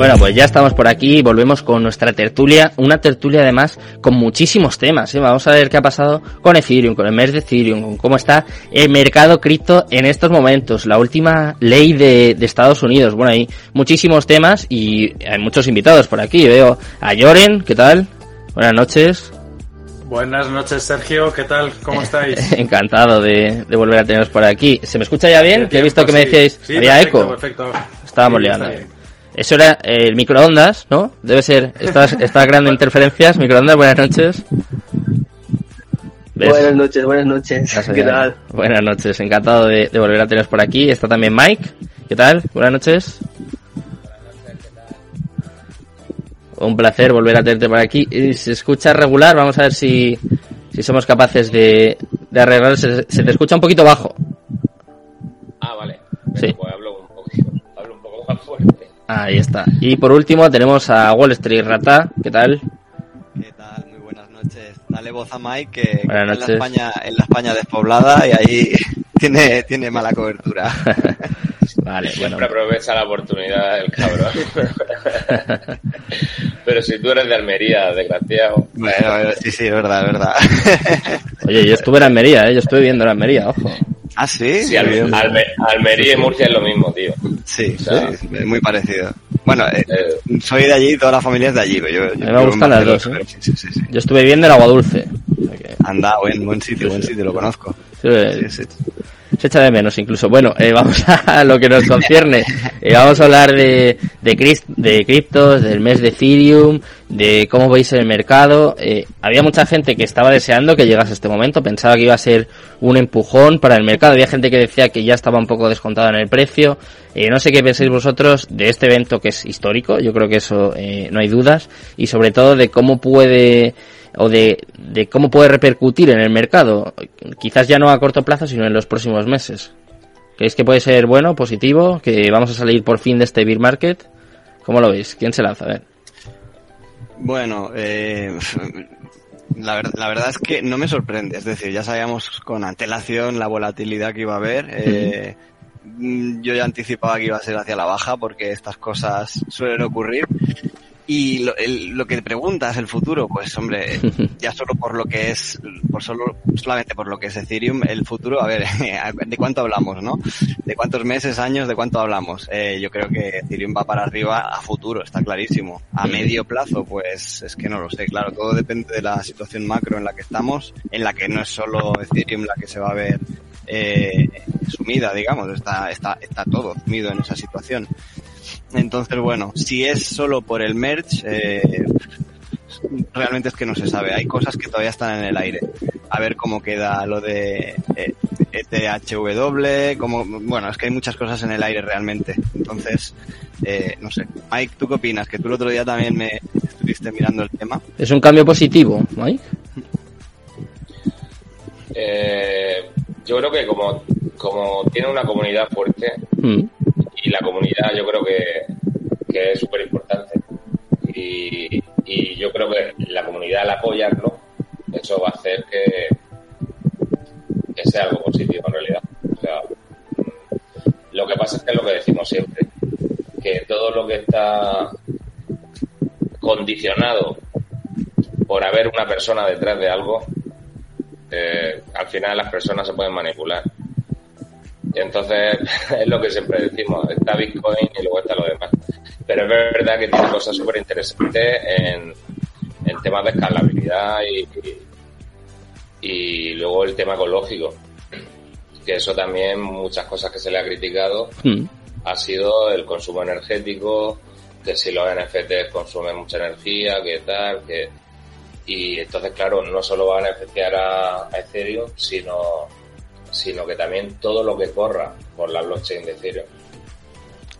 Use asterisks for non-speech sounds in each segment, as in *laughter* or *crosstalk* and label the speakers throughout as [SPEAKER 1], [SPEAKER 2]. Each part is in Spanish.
[SPEAKER 1] Bueno, pues ya estamos por aquí y volvemos con nuestra tertulia, una tertulia además con muchísimos temas. ¿eh? Vamos a ver qué ha pasado con Ethereum, con el mes de Ethereum, con cómo está el mercado cripto en estos momentos, la última ley de, de Estados Unidos. Bueno, hay muchísimos temas y hay muchos invitados por aquí. Veo a Joren, ¿qué tal? Buenas noches.
[SPEAKER 2] Buenas noches, Sergio. ¿Qué tal? ¿Cómo estáis? *laughs*
[SPEAKER 1] Encantado de, de, volver a teneros por aquí. ¿Se me escucha ya bien? Que he visto que me decíais,
[SPEAKER 2] sí,
[SPEAKER 1] había
[SPEAKER 2] perfecto,
[SPEAKER 1] eco.
[SPEAKER 2] Perfecto.
[SPEAKER 1] Estábamos
[SPEAKER 2] Sí,
[SPEAKER 1] liando. Eso era eh, el microondas, ¿no? Debe ser. Estás, *laughs* está creando interferencias. Microondas, buenas noches. ¿Ves?
[SPEAKER 3] Buenas noches, buenas noches. ¿Qué tal?
[SPEAKER 1] Buenas noches, encantado de, de volver a teneros por aquí. Está también Mike. ¿Qué tal? Buenas noches. Un placer volver a tenerte por aquí. Y Se escucha regular, vamos a ver si, si somos capaces de, de arreglar. Se, se te escucha un poquito bajo.
[SPEAKER 4] Ah, vale.
[SPEAKER 1] Sí.
[SPEAKER 4] Pues hablo un poquito, hablo un poco más fuerte.
[SPEAKER 1] Ahí está. Y por último tenemos a Wall Street Rata. ¿Qué tal?
[SPEAKER 5] ¿Qué tal? Muy buenas noches. Dale voz a Mike que, que
[SPEAKER 1] Buenas
[SPEAKER 5] está en
[SPEAKER 1] noches.
[SPEAKER 5] la España, en la España despoblada y ahí *laughs* tiene, tiene mala cobertura. *laughs*
[SPEAKER 1] Vale, bueno.
[SPEAKER 4] Siempre aprovecha la oportunidad el cabrón. *laughs* Pero si tú eres de Almería, desgraciado.
[SPEAKER 5] Bueno, bueno, sí, sí, es verdad, es verdad.
[SPEAKER 1] Oye, yo estuve en Almería, ¿eh? Yo estuve viendo en Almería, ojo.
[SPEAKER 5] ¿Ah, sí?
[SPEAKER 4] Sí. Alme- Almería y Murcia es lo mismo, tío.
[SPEAKER 5] Sí,
[SPEAKER 4] O sea,
[SPEAKER 5] sí, sí, muy parecido. Bueno, eh,
[SPEAKER 4] Eh,
[SPEAKER 5] soy de allí, toda la familia es de allí. pero Yo, yo
[SPEAKER 1] me
[SPEAKER 5] en
[SPEAKER 1] gustan las dos, ¿eh?
[SPEAKER 5] Sí, sí.
[SPEAKER 1] Yo estuve viendo el agua dulce. O sea que,
[SPEAKER 5] Anda, buen, buen sitio, buen sitio, lo conozco.
[SPEAKER 1] sí,
[SPEAKER 5] Sí, sí.
[SPEAKER 1] Se echa de menos incluso. Bueno, eh, vamos *laughs* a lo que nos concierne. Eh, vamos a hablar de, de, cris- de criptos, del mes de Ethereum, de cómo veis el mercado. Eh, había mucha gente que estaba deseando que llegase este momento, pensaba que iba a ser un empujón para el mercado. Había gente que decía que ya estaba un poco descontado en el precio. Eh, no sé qué pensáis vosotros de este evento que es histórico, yo creo que eso eh, no hay dudas. Y sobre todo de cómo puede o de, de cómo puede repercutir en el mercado, quizás ya no a corto plazo, sino en los próximos meses. ¿Creéis que puede ser bueno, positivo, que vamos a salir por fin de este bear market? ¿Cómo lo veis? ¿Quién se lanza? A ver.
[SPEAKER 5] Bueno, eh, la, ver- la verdad es que no me sorprende. Es decir, ya sabíamos con antelación la volatilidad que iba a haber. Eh, yo ya anticipaba que iba a ser hacia la baja porque estas cosas suelen ocurrir. Y lo, el- lo que te preguntas, el futuro, pues hombre, *laughs* ya solo por lo que es, por solo, solamente por lo que es Ethereum, el futuro, a ver, *laughs* ¿de cuánto hablamos, no? ¿De cuántos meses, años, de cuánto hablamos? Eh, yo creo que Ethereum va para arriba a futuro, está clarísimo. A medio plazo, pues es que no lo sé, claro, todo depende de la situación macro en la que estamos, en la que no es solo Ethereum la que se va a ver eh, sumida, digamos, está, está, está todo sumido en esa situación. Entonces, bueno, si es solo por el merch, eh, realmente es que no se sabe. Hay cosas que todavía están en el aire. A ver cómo queda lo de eh, ETHW, como, bueno, es que hay muchas cosas en el aire realmente. Entonces, eh, no sé. Mike, ¿tú qué opinas? Que tú el otro día también me estuviste mirando el tema.
[SPEAKER 1] ¿Es un cambio positivo, Mike?
[SPEAKER 4] eh, yo creo que como, como tiene una comunidad fuerte,
[SPEAKER 1] Mm.
[SPEAKER 4] Y la comunidad yo creo que, que es súper importante. Y, y yo creo que la comunidad al apoyarlo, eso va a hacer que, que sea algo positivo en realidad. O sea, lo que pasa es que es lo que decimos siempre, que todo lo que está condicionado por haber una persona detrás de algo, eh, al final las personas se pueden manipular. Y entonces *laughs* es lo que siempre decimos, está Bitcoin y luego está lo demás. Pero es verdad que tiene cosas súper interesantes en, en temas de escalabilidad y, y, y luego el tema ecológico. Que eso también, muchas cosas que se le ha criticado,
[SPEAKER 1] Mm.
[SPEAKER 4] ha sido el consumo energético, que si los NFTs consumen mucha energía, que tal, que... Y entonces, claro, no solo va a beneficiar a, a Ethereum, sino, sino que también todo lo que corra por la blockchain de Ethereum.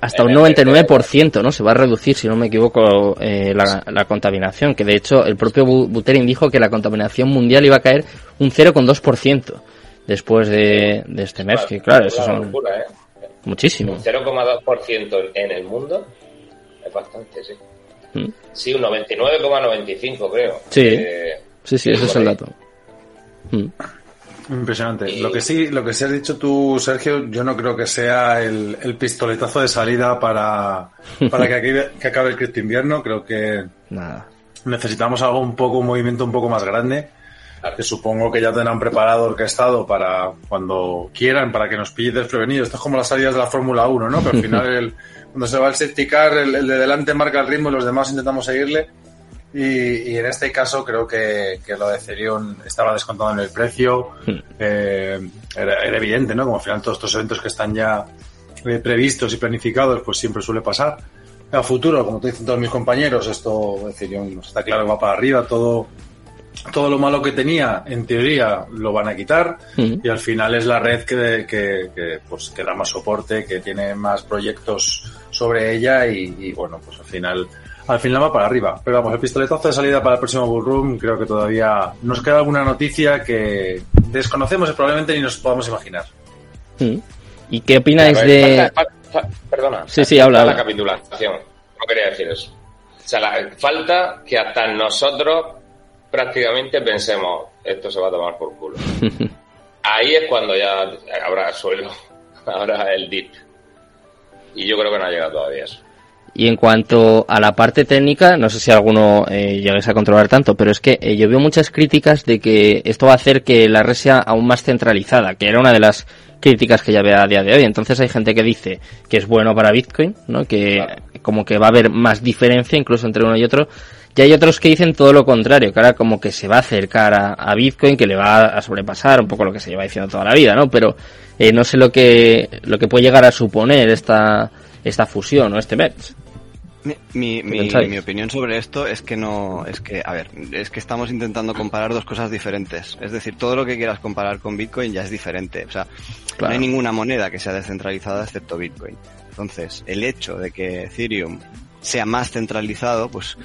[SPEAKER 1] Hasta un
[SPEAKER 4] En el
[SPEAKER 1] 99%, ¿no? Se va a reducir, si no me equivoco, eh, la, la contaminación. Que de hecho, el propio Bu- Buterin dijo que la contaminación mundial iba a caer un 0,2% después de, de este mes. Que claro, eso
[SPEAKER 4] Es una
[SPEAKER 1] son
[SPEAKER 4] locura, ¿eh?
[SPEAKER 1] muchísimo.
[SPEAKER 4] Un 0,2% en el mundo es bastante, sí.
[SPEAKER 1] Mm.
[SPEAKER 4] Sí, un 99,95 creo.
[SPEAKER 1] Sí.
[SPEAKER 4] Eh,
[SPEAKER 1] Sí, sí, ese es el dato. Mm.
[SPEAKER 2] Impresionante. Lo que sí, lo que sí has dicho tú, Sergio, yo no creo que sea el, el pistoletazo de salida para, para que, acabe, que acabe el cripto invierno. Creo que
[SPEAKER 1] Nada.
[SPEAKER 2] necesitamos algo un poco, un movimiento un poco más grande. Que supongo que ya tendrán preparado, orquestado para cuando quieran, para que nos pille desprevenidos. Esto es como las salidas de la Fórmula 1, ¿no? Que al final, *laughs* el, cuando se va el safety car, el, el de delante marca el ritmo y los demás intentamos seguirle. Y, y en este caso creo que, que lo de Ethereum estaba descontado en el precio. Eh, era, era evidente, ¿no? Como al final todos estos eventos que están ya eh, previstos y planificados, pues siempre suele pasar. A futuro, como te dicen todos mis compañeros, esto Ethereum está claro va para arriba, todo, todo lo malo que tenía, en teoría, lo van a quitar.
[SPEAKER 1] Mm.
[SPEAKER 2] Y al final es la red que, que, que, pues, que da más soporte, que tiene más proyectos sobre ella y, y, bueno, pues al final, al final va para arriba. Pero vamos, el pistoletazo de salida para el próximo Bullroom creo que todavía nos queda alguna noticia que desconocemos y probablemente ni nos podamos imaginar.
[SPEAKER 1] Mm. ¿Y qué opináis
[SPEAKER 4] ver,
[SPEAKER 1] de...?
[SPEAKER 4] falta- falta- perdona.
[SPEAKER 1] Sí, sí, habla.
[SPEAKER 4] La capitulación. No quería decir eso. O sea, la- falta que hasta nosotros prácticamente pensemos, esto se va a tomar por culo. *laughs* Ahí es cuando ya habrá suelo, *laughs* habrá el dip. Y yo creo que no ha llegado todavía eso.
[SPEAKER 1] Y en cuanto a la parte técnica, no sé si alguno eh, llegues a controlar tanto, pero es que eh, yo veo muchas críticas de que esto va a hacer que la red sea aún más centralizada, que era una de las críticas que ya veo a día de hoy. Entonces hay gente que dice que es bueno para Bitcoin, ¿no? Que como que va a haber más diferencia incluso entre uno y otro. Y hay otros que dicen todo lo contrario, que ahora como que se va a acercar a, a Bitcoin, que le va a sobrepasar un poco lo que se lleva diciendo toda la vida, ¿no? Pero eh, no sé lo que lo que puede llegar a suponer esta esta fusión o este merge.
[SPEAKER 5] Mi, mi, opinión sobre esto es que no, es que, a ver, es que estamos intentando comparar dos cosas diferentes. Es decir, todo lo que quieras comparar con Bitcoin ya es diferente. O sea,
[SPEAKER 1] Claro.
[SPEAKER 5] no hay ninguna moneda que sea descentralizada excepto Bitcoin. Entonces, el hecho de que Ethereum sea más centralizado, pues,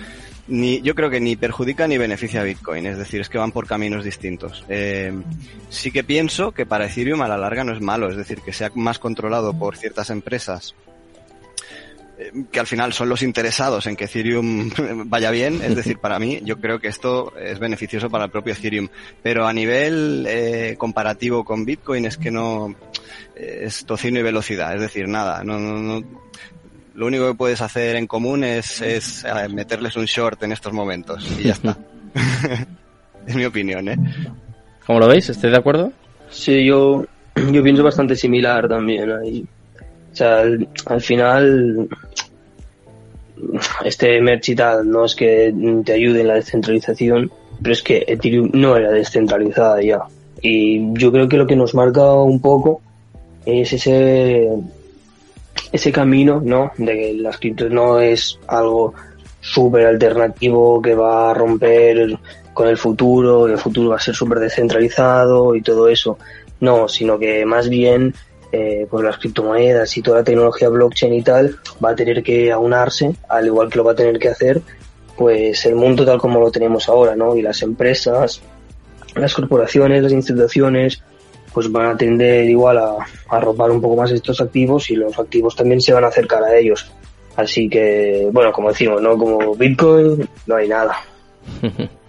[SPEAKER 5] ni, yo creo que ni perjudica ni beneficia a Bitcoin. Es decir, es que van por caminos distintos. Eh, sí que pienso que para Ethereum a la larga no es malo. Es decir, que sea más controlado por ciertas empresas que al final son los interesados en que Ethereum *laughs* vaya bien, es *laughs* decir, para mí yo creo que esto es beneficioso para el propio Ethereum, pero a nivel eh, comparativo con Bitcoin es que no eh, es tocino y velocidad, es decir, nada, no, no, no lo único que puedes hacer en común es, es eh, meterles un short en estos momentos y ya está. *laughs* es mi opinión, ¿eh?
[SPEAKER 1] ¿Cómo lo veis? ¿Estáis de acuerdo?
[SPEAKER 3] Sí, yo, yo pienso bastante similar también ahí. O sea, al, al final, este merch y tal no es que te ayude en la descentralización, pero es que Ethereum no era descentralizada ya. Y yo creo que lo que nos marca un poco es ese, ese camino, ¿no? De que las criptos no es algo súper alternativo que va a romper con el futuro, el futuro va a ser súper descentralizado y todo eso. No, sino que más bien eh, pues las criptomonedas y toda la tecnología blockchain y tal va a tener que aunarse, al igual que lo va a tener que hacer pues el mundo tal como lo tenemos ahora, ¿no? Y las empresas, las corporaciones, las instituciones, pues van a tender igual a, a arropar un poco más estos activos y los activos también se van a acercar a ellos. Así que, bueno, como decimos, ¿no? Como Bitcoin, no hay nada. *laughs*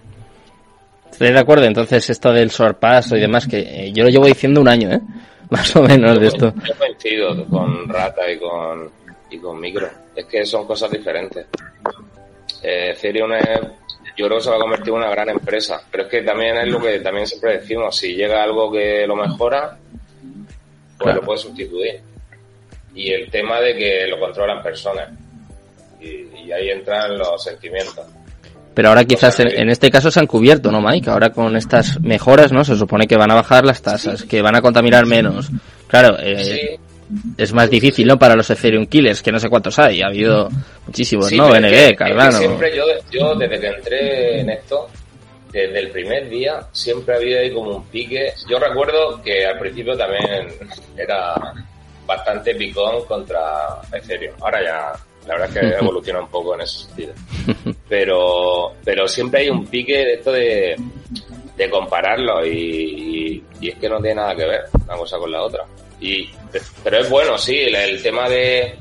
[SPEAKER 1] ¿Estáis de acuerdo? Entonces, esto del sorpaso y demás, que eh, yo lo llevo diciendo un año, ¿eh? Más o menos de esto.
[SPEAKER 4] Yo coincido con Rata y con, y con Micro. Es que son cosas diferentes. Eh, Ethereum es, yo creo que se va a convertir en una gran empresa. Pero es que también es lo que también siempre decimos. Si llega algo que lo mejora, pues
[SPEAKER 1] Claro.
[SPEAKER 4] lo puede sustituir. Y el tema de que lo controlan personas. Y, y ahí entran los sentimientos.
[SPEAKER 1] Pero ahora quizás en, en este caso se han cubierto, ¿no, Mike? Ahora con estas mejoras, ¿no? Se supone que van a bajar las tasas, que van a contaminar menos. Claro, eh,
[SPEAKER 4] Sí,
[SPEAKER 1] es más difícil, ¿no? Para los Ethereum Killers, que no sé cuántos hay. Ha habido muchísimos,
[SPEAKER 4] Sí,
[SPEAKER 1] ¿no?
[SPEAKER 4] que- es que
[SPEAKER 1] Cardano.
[SPEAKER 4] siempre yo, yo, desde que entré en esto, desde el primer día, siempre ha habido ahí como un pique. Yo recuerdo que al principio también era bastante picón contra Ethereum. Ahora ya, la verdad es que *laughs* evoluciona un poco en ese sentido. Pero, pero siempre hay un pique de esto de, de compararlo y, y, y es que no tiene nada que ver una cosa con la otra. Y, pero es bueno, sí, el, el tema de,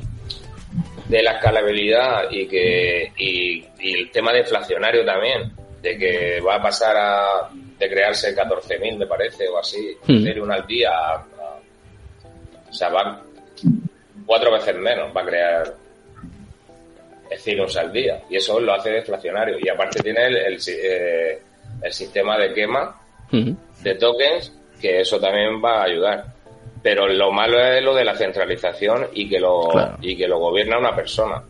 [SPEAKER 4] de la escalabilidad y que y, y el tema deflacionario también de que va a pasar a de crearse 14.000, me parece, o así,
[SPEAKER 1] Hmm.
[SPEAKER 4] Ethereum al día. a- a- o sea, va cuatro veces menos, va a crear Ethereum al día. Y eso lo hace deflacionario. Y aparte tiene el, el eh, el sistema de quema de tokens, que eso también va a ayudar. Pero lo malo es lo de la centralización y que lo,
[SPEAKER 1] Claro.
[SPEAKER 4] y que lo gobierna una persona.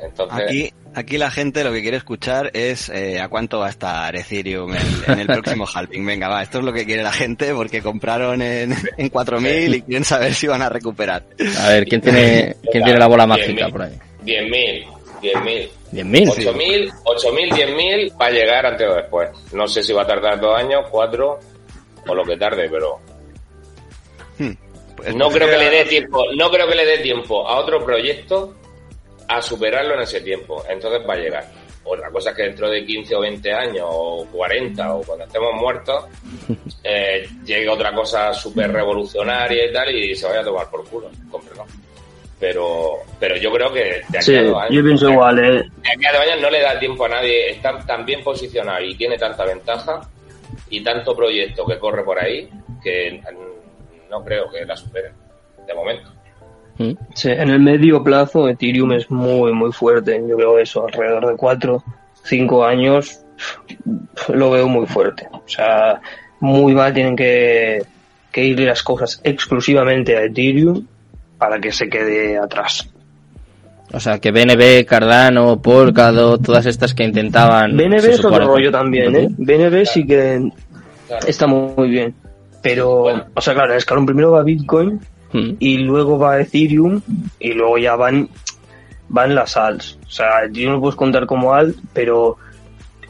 [SPEAKER 4] Entonces,
[SPEAKER 5] Aquí, aquí la gente lo que quiere escuchar es eh, a cuánto va a estar Ethereum en, en el próximo *laughs* halving. Venga, va, esto es lo que quiere la gente porque compraron en, en 4.000 y quieren saber si van a recuperar.
[SPEAKER 1] A ver, ¿quién tiene, quién tiene la bola mágica
[SPEAKER 4] 10.000,
[SPEAKER 1] por ahí?
[SPEAKER 4] 10.000, 10.000.
[SPEAKER 1] 10.000.
[SPEAKER 4] 8.000, 8.000, 10.000 va a llegar antes o después. No sé si va a tardar dos años, cuatro o lo que tarde, pero
[SPEAKER 5] Hmm. Pues,
[SPEAKER 4] no creo que le dé tiempo, no creo que le dé tiempo a otro proyecto a superarlo en ese tiempo. Entonces va a llegar. Otra cosa es que dentro de 15 o 20 años o 40 o cuando estemos muertos *laughs* eh, llegue otra cosa súper revolucionaria y tal y se vaya a tomar por culo. Cómprelo. Pero, pero yo creo que de aquí
[SPEAKER 3] Sí,
[SPEAKER 4] a dos años,
[SPEAKER 3] yo pienso igual, ¿eh?
[SPEAKER 4] de aquí a dos años no le da tiempo a nadie, está tan bien posicionado y tiene tanta ventaja y tanto proyecto que corre por ahí que no creo que la supere de momento.
[SPEAKER 1] Mm.
[SPEAKER 3] Sí, en el medio plazo Ethereum es muy, muy fuerte. Yo creo eso, alrededor de 4, 5 años lo veo muy fuerte. O sea, muy mal tienen que, que ir las cosas exclusivamente a Ethereum para que se quede atrás.
[SPEAKER 1] O sea, que BNB, Cardano, Polkadot, todas estas que intentaban...
[SPEAKER 3] BNB es otro rollo también, ¿eh? BNB sí que
[SPEAKER 4] Claro.
[SPEAKER 3] está muy bien. Pero,
[SPEAKER 4] Bueno.
[SPEAKER 3] o sea, claro, el escalón primero va Bitcoin
[SPEAKER 1] Mm.
[SPEAKER 3] y luego va Ethereum y luego ya van van las ALS. O sea, Ethereum lo puedes contar como ALT, pero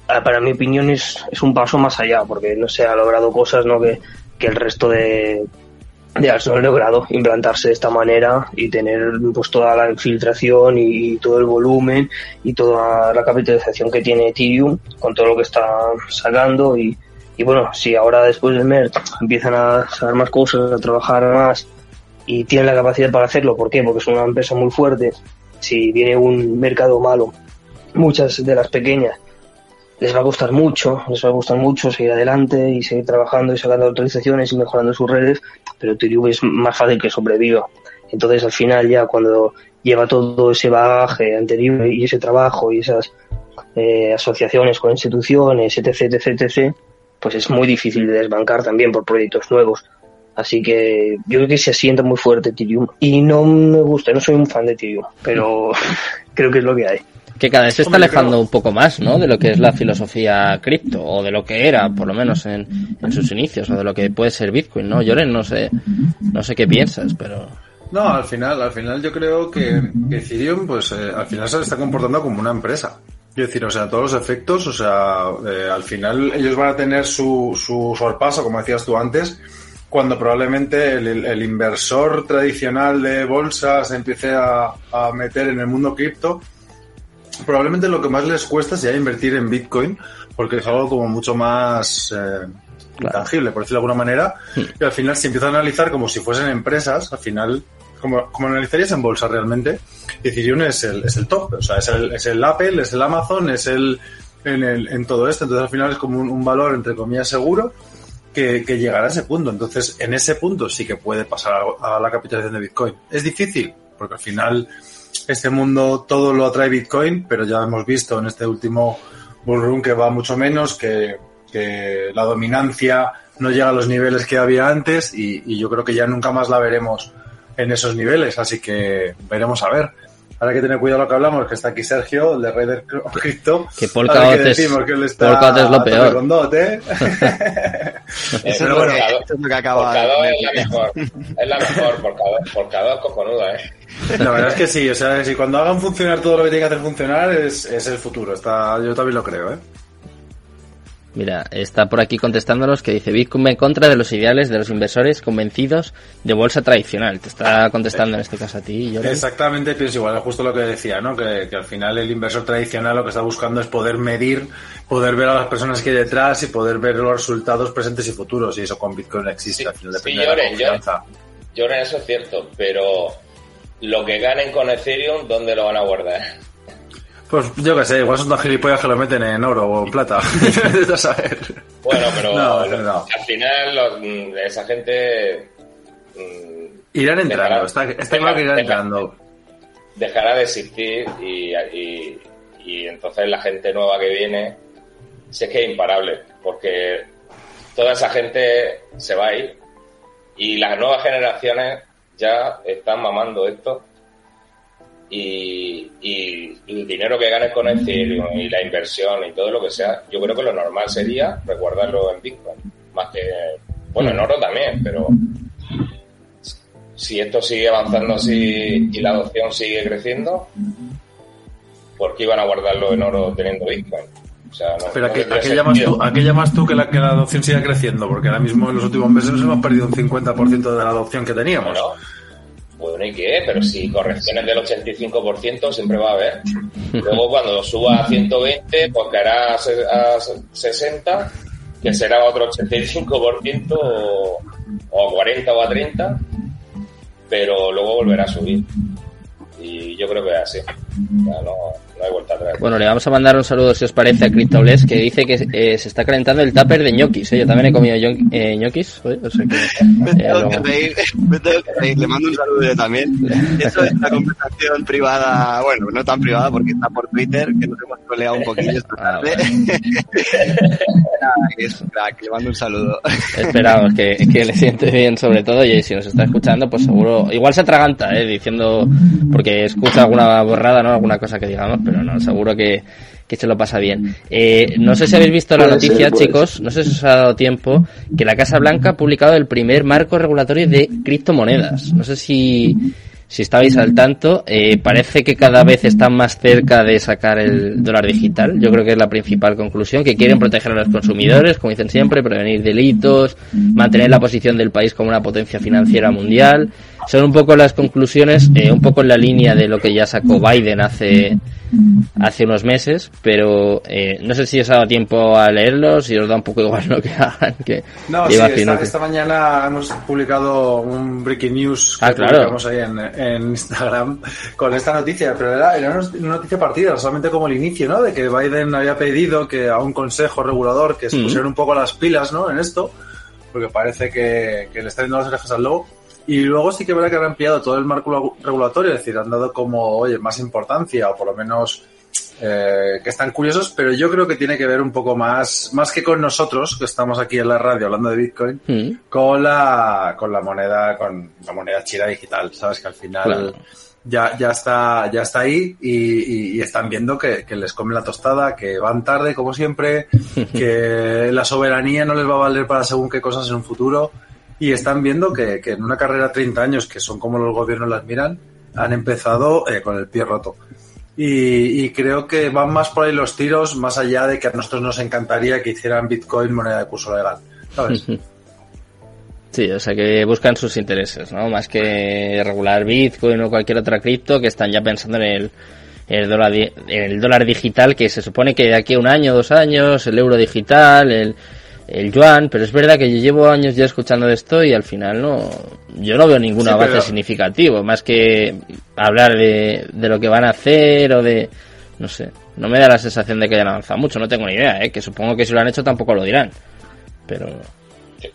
[SPEAKER 3] para mi opinión es, es un paso más allá, porque no se ha logrado cosas ¿no? que, que el resto de, de han logrado implantarse de esta manera y tener pues toda la infiltración y, todo el volumen y toda la capitalización que tiene Ethereum con todo lo que está sacando y, y bueno, si ahora después del MERT empiezan a saber más cosas, a trabajar más y tienen la capacidad para hacerlo. ¿Por qué? Porque es una empresa muy fuerte. Si viene un mercado malo, muchas de las pequeñas les va a costar mucho, les va a costar mucho seguir adelante y seguir trabajando y sacando autorizaciones y mejorando sus redes, pero Ethereum es más fácil que sobreviva. Entonces al final ya cuando lleva todo ese bagaje anterior y ese trabajo y esas eh, asociaciones con instituciones, etc, etc, etc, pues es muy difícil de desbancar también por proyectos nuevos. Así que yo creo que se asienta muy fuerte Ethereum. Y no me gusta, no soy un fan de Ethereum, pero *laughs* creo que es lo que hay.
[SPEAKER 1] Que cada vez se está
[SPEAKER 2] Hombre,
[SPEAKER 1] alejando
[SPEAKER 2] creo-
[SPEAKER 1] un poco más, ¿no? De lo que es la filosofía cripto, o de lo que era, por lo menos en, en sus inicios, o de lo que puede ser Bitcoin, ¿no? Lloren, no sé, no sé qué piensas, pero...
[SPEAKER 2] No, al final, al final yo creo que, que Ethereum, pues eh, al final se está comportando como una empresa. Quiero decir, o sea, todos los efectos, o sea, eh, al final ellos van a tener su, su sorpaso, como decías tú antes, cuando probablemente el, inversor tradicional de bolsa se empiece a, a meter en el mundo cripto. Probablemente lo que más les cuesta sea invertir en Bitcoin, porque es algo como mucho más eh, intangible, por decirlo de alguna manera. Y al final, si empiezan a analizar como si fuesen empresas, al final, como, como analizarías en bolsa realmente, Ethereum es el, es el top. O sea, es el, es el Apple, es el Amazon, es el en, el, en todo esto. Entonces, al final es como un, un valor, entre comillas, seguro que, que llegará a ese punto. Entonces, en ese punto sí que puede pasar a, a la capitalización de Bitcoin. Es difícil, porque al final este mundo todo lo atrae Bitcoin, pero ya hemos visto en este último bullrun que va mucho menos, que, la dominancia no llega a los niveles que había antes y yo creo que ya nunca más la veremos en esos niveles, así que veremos a ver. Ahora hay que tener cuidado lo que hablamos, que está aquí Sergio, el de Raider Crypto.
[SPEAKER 1] Que Polkadot es-
[SPEAKER 2] decimos, que él está
[SPEAKER 1] Polkadot es lo peor.
[SPEAKER 2] con dot, ¿eh? *laughs*
[SPEAKER 4] Eh,
[SPEAKER 5] Eso es lo que-
[SPEAKER 4] Polkadot-
[SPEAKER 5] eso es lo que acaba
[SPEAKER 4] Polkadot
[SPEAKER 5] de-
[SPEAKER 4] es la mejor. Es la mejor. Polkadot, Polkadot es cojonuda, ¿eh?
[SPEAKER 2] La verdad es que sí, o sea, si cuando hagan funcionar todo lo que tiene que hacer funcionar es, es el futuro. Está, yo también lo creo, ¿eh?
[SPEAKER 1] Mira, está por aquí contestándonos que dice Bitcoin en contra de los ideales de los inversores convencidos de bolsa tradicional. Te está contestando en este caso a ti, Jordi.
[SPEAKER 2] Exactamente, pienso igual, es justo lo que decía, ¿no? Que, que al final el inversor tradicional lo que está buscando es poder medir, poder ver a las personas que hay detrás y poder ver los resultados presentes y futuros. Y eso con Bitcoin no existe,
[SPEAKER 4] Sí,
[SPEAKER 2] al final
[SPEAKER 4] sí,
[SPEAKER 2] depende de la confianza.
[SPEAKER 4] Eso es cierto, pero lo que ganen con Ethereum, ¿dónde lo van a guardar?
[SPEAKER 2] Pues yo qué sé, igual son tan gilipollas que lo meten en oro o en plata. *laughs* Vete a saber.
[SPEAKER 4] Bueno, pero
[SPEAKER 2] No,
[SPEAKER 4] lo-
[SPEAKER 2] no.
[SPEAKER 4] al final los- mm, esa gente mm,
[SPEAKER 2] Irán entrando,
[SPEAKER 4] Dejará-
[SPEAKER 2] está, está claro que irán
[SPEAKER 4] dejará-
[SPEAKER 2] entrando.
[SPEAKER 4] dejará de existir y, y- y entonces la gente nueva que viene si es que es imparable porque toda esa gente se va a ir y las nuevas generaciones ya están mamando esto y, y el dinero que ganes con Ethereum y la inversión y todo lo que sea, yo creo que lo normal sería resguardarlo en Bitcoin, más que, bueno, en oro también, pero si esto sigue avanzando así y la adopción sigue creciendo, ¿por qué iban a guardarlo en oro teniendo Bitcoin? O sea, no,
[SPEAKER 2] Pero ¿a qué, a qué llamas tú, a qué llamas tú que la, que la adopción siga creciendo? Porque ahora mismo en los últimos meses nos hemos perdido un 50% de la adopción que teníamos.
[SPEAKER 4] Bueno, bueno, ¿y qué? Pero si correcciones del 85% siempre va a haber. Luego cuando suba a 120, pues caerá a se- a 60, que será otro 85% o, o a 40 o a 30, pero luego volverá a subir. Y yo creo que es así. Ya no, no hay vuelta atrás.
[SPEAKER 1] Bueno, le vamos a mandar un saludo, si os parece, a CryptoBless, que dice que eh, se está calentando el tupper de ñoquis. ¿eh? Yo también he comido eh, ñoquis, oye, o sea que... *laughs*
[SPEAKER 5] Me tengo
[SPEAKER 1] luego-
[SPEAKER 5] que reír, me tengo que reír. Le mando un saludo yo también. Eso es una conversación privada, bueno, no tan privada porque está por Twitter, que nos hemos peleado un poquillo esta
[SPEAKER 1] Ah, *laughs*
[SPEAKER 5] es crack, le mando un saludo.
[SPEAKER 1] Esperamos que, que le siente bien sobre todo y si nos está escuchando pues seguro igual se atraganta eh, diciendo porque escucha alguna borrada no alguna cosa que digamos pero no seguro que, que se lo pasa bien eh, no sé si habéis visto la noticia
[SPEAKER 3] ser,
[SPEAKER 1] chicos no sé si os ha dado tiempo que la Casa Blanca ha publicado el primer marco regulatorio de criptomonedas no sé si si estabais al tanto, eh, parece que cada vez están más cerca de sacar el dólar digital. Yo creo que es la principal conclusión, que quieren proteger a los consumidores, como dicen siempre, prevenir delitos, mantener la posición del país como una potencia financiera mundial. Son un poco las conclusiones, eh, un poco en la línea de lo que ya sacó Biden hace hace unos meses, pero eh, no sé si os ha dado tiempo a leerlos, si os da un poco igual *laughs* lo que hagan, que
[SPEAKER 2] No, sí, esta,
[SPEAKER 1] que-
[SPEAKER 2] esta mañana hemos publicado un breaking news que
[SPEAKER 1] Ah, claro.
[SPEAKER 2] publicamos ahí en, en Instagram con esta noticia, pero era, era una una noticia partida, solamente como el inicio, ¿no? De que Biden había pedido que a un consejo regulador que se
[SPEAKER 1] Mm.
[SPEAKER 2] pusieran un poco las pilas, ¿no? En esto, porque parece que, que le está viendo las orejas al lobo. Y luego sí que verá que han ampliado todo el marco regulatorio, es decir, han dado como, oye, más importancia o por lo menos eh, que están curiosos, pero yo creo que tiene que ver un poco más, más que con nosotros, que estamos aquí en la radio hablando de Bitcoin,
[SPEAKER 1] Mm.
[SPEAKER 2] con la, con la moneda, con la moneda china digital, sabes que al final
[SPEAKER 1] Claro.
[SPEAKER 2] ya, ya está, ya está ahí y, y- y están viendo que, que les come la tostada, que van tarde como siempre, *laughs* que la soberanía no les va a valer para según qué cosas en un futuro y están viendo que, que en una carrera de 30 años, que son como los gobiernos las miran, han empezado eh, con el pie roto. Y, y creo que van más por ahí los tiros, más allá de que a nosotros nos encantaría que hicieran Bitcoin moneda de curso legal. ¿Sabes?
[SPEAKER 1] Sí, o sea que buscan sus intereses, ¿no? Más que regular Bitcoin o cualquier otra cripto, que están ya pensando en el, el dólar, el dólar digital, que se supone que de aquí a un año, dos años, el euro digital, el, el yuan, pero es verdad que yo llevo años ya escuchando de esto y al final no, yo no veo ningún
[SPEAKER 2] Sí,
[SPEAKER 1] avance
[SPEAKER 2] pero-
[SPEAKER 1] significativo, más que hablar de, de lo que van a hacer o de, no sé, no me da la sensación de que hayan avanzado mucho, no tengo ni idea, ¿eh? que supongo que si lo han hecho tampoco lo dirán, pero...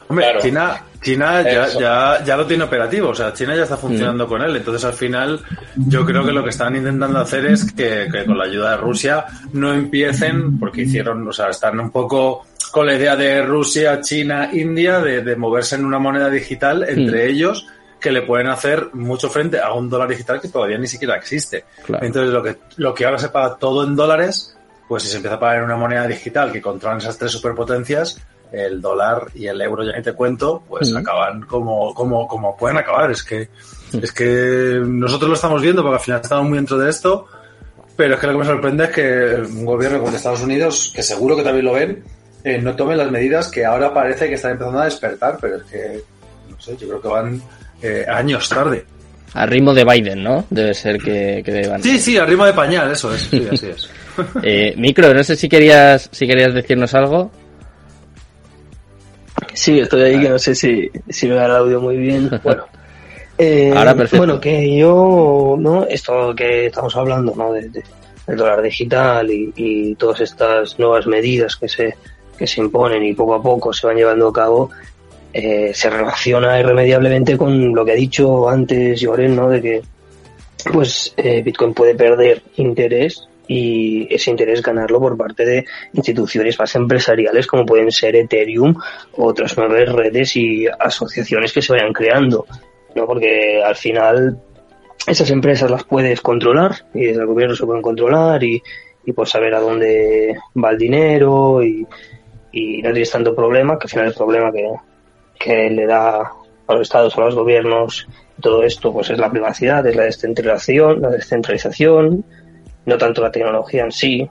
[SPEAKER 2] Hombre,
[SPEAKER 4] Claro.
[SPEAKER 2] China, China ya, ya, ya lo tiene operativo, o sea, China ya está funcionando con él. Entonces, al final, yo creo que lo que están intentando hacer es que, que con la ayuda de Rusia no empiecen, porque hicieron, o sea, están un poco con la idea de Rusia, China, India, de, de moverse en una moneda digital entre ellos que le pueden hacer mucho frente a un dólar digital que todavía ni siquiera existe.
[SPEAKER 1] Claro.
[SPEAKER 2] Entonces, lo que, lo que ahora se paga todo en dólares, pues si se empieza a pagar en una moneda digital que controlan esas tres superpotencias, el dólar y el euro, ya ni te cuento, pues
[SPEAKER 1] Ujú.
[SPEAKER 2] acaban como, como, como pueden acabar. Es que, es que nosotros lo estamos viendo porque al final estamos muy dentro de esto, pero es que lo que me sorprende es que un gobierno como el de Estados Unidos, que seguro que también lo ven, eh, no tome las medidas que ahora parece que están empezando a despertar, pero es que, no sé, yo creo que van eh, años tarde.
[SPEAKER 1] Al ritmo de Biden, ¿no? Debe ser que, que deban.
[SPEAKER 2] Sí, sí, al ritmo de pañal, eso es, sí, así es. *laughs*
[SPEAKER 1] Eh, Micro, no sé si querías, si querías decirnos algo.
[SPEAKER 3] Sí, estoy ahí que no sé si, si me da el audio muy bien. *laughs* Bueno, eh,
[SPEAKER 1] Ahora perfecto.
[SPEAKER 3] bueno, que yo, ¿no? Esto que estamos hablando, ¿no? De, de- el dólar digital y, todas estas nuevas medidas que se, que se imponen y poco a poco se van llevando a cabo, eh, se relaciona irremediablemente con lo que ha dicho antes Lloren, ¿no? De que pues eh, Bitcoin puede perder interés y ese interés ganarlo por parte de instituciones más empresariales como pueden ser Ethereum o otras nuevas redes y asociaciones que se vayan creando, ¿no? Porque al final esas empresas las puedes controlar y desde el gobierno se pueden controlar y, y pues saber a dónde va el dinero y, y no tienes tanto problema, que al final el problema que, que le da a los estados, a los gobiernos, todo esto pues es la privacidad, es la descentralización, la descentralización, no tanto la tecnología en sí.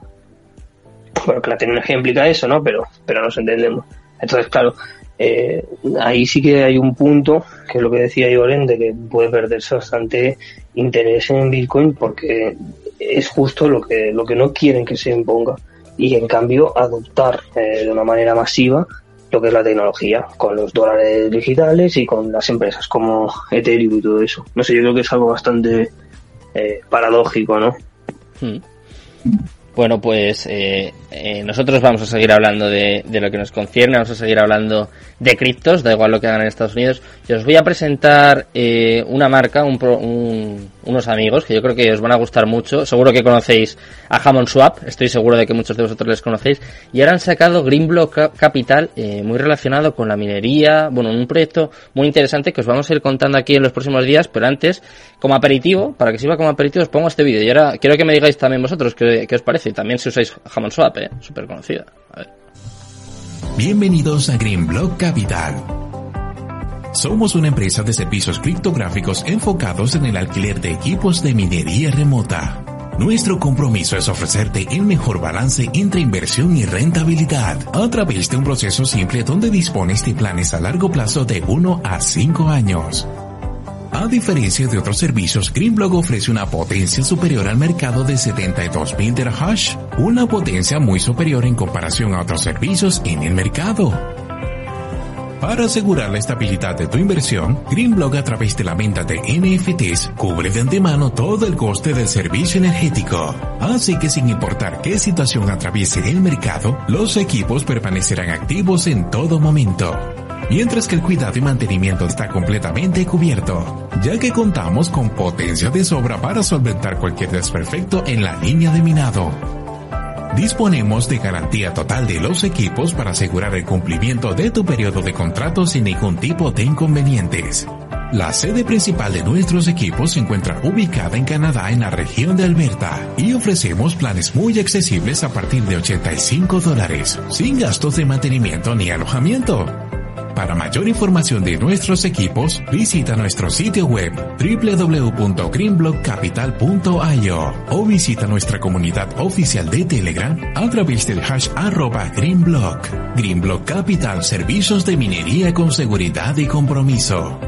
[SPEAKER 3] Bueno, que la tecnología implica eso, ¿no? Pero, pero nos entendemos. Entonces, claro, eh, ahí sí que hay un punto, que es lo que decía Ioren, de que puede perderse bastante interés en Bitcoin porque es justo lo que, lo que no quieren que se imponga. Y en cambio, adoptar eh, de una manera masiva lo que es la tecnología, con los dólares digitales y con las empresas como Ethereum y todo eso. No sé, yo creo que es algo bastante eh, paradójico, ¿no?
[SPEAKER 1] Hmm. Bueno, pues eh, eh, nosotros vamos a seguir hablando de, de, lo que nos concierne, vamos a seguir hablando de criptos, da igual lo que hagan en Estados Unidos. Y os voy a presentar eh, una marca, un, unos amigos que yo creo que os van a gustar mucho. Seguro que conocéis a Hammond Swap, estoy seguro de que muchos de vosotros les conocéis. Y ahora han sacado Greenblock Capital, eh, muy relacionado con la minería, bueno, un proyecto muy interesante que os vamos a ir contando aquí en los próximos días, pero antes, como aperitivo, para que sirva como aperitivo, os pongo este vídeo. Y ahora quiero que me digáis también vosotros qué, qué os parece y también si usáis Hammond Swap, eh, súper conocida. A.
[SPEAKER 6] Bienvenidos a Greenblock Capital. Somos una empresa de servicios criptográficos enfocados en el alquiler de equipos de minería remota. Nuestro compromiso es ofrecerte el mejor balance entre inversión y rentabilidad a través de un proceso simple donde dispones de planes a largo plazo de 1 a 5 años. A diferencia de otros servicios, Greenblock ofrece una potencia superior al mercado de 72.000 terahash, una potencia muy superior en comparación a otros servicios en el mercado. Para asegurar la estabilidad de tu inversión, Greenblock a través de la venta de NFTs cubre de antemano todo el coste del servicio energético. Así que sin importar qué situación atraviese el mercado, los equipos permanecerán activos en todo momento mientras que el cuidado y mantenimiento está completamente cubierto, ya que contamos con potencia de sobra para solventar cualquier desperfecto en la línea de minado. Disponemos de garantía total de los equipos para asegurar el cumplimiento de tu periodo de contrato sin ningún tipo de inconvenientes. La sede principal de nuestros equipos se encuentra ubicada en Canadá en la región de Alberta y ofrecemos planes muy accesibles a partir de 85 dólares, sin gastos de mantenimiento ni alojamiento. Para mayor información de nuestros equipos, visita nuestro sitio web www.greenblockcapital.io o visita nuestra comunidad oficial de Telegram a través del hash arroba greenblock. Greenblock Capital, servicios de minería con seguridad y compromiso.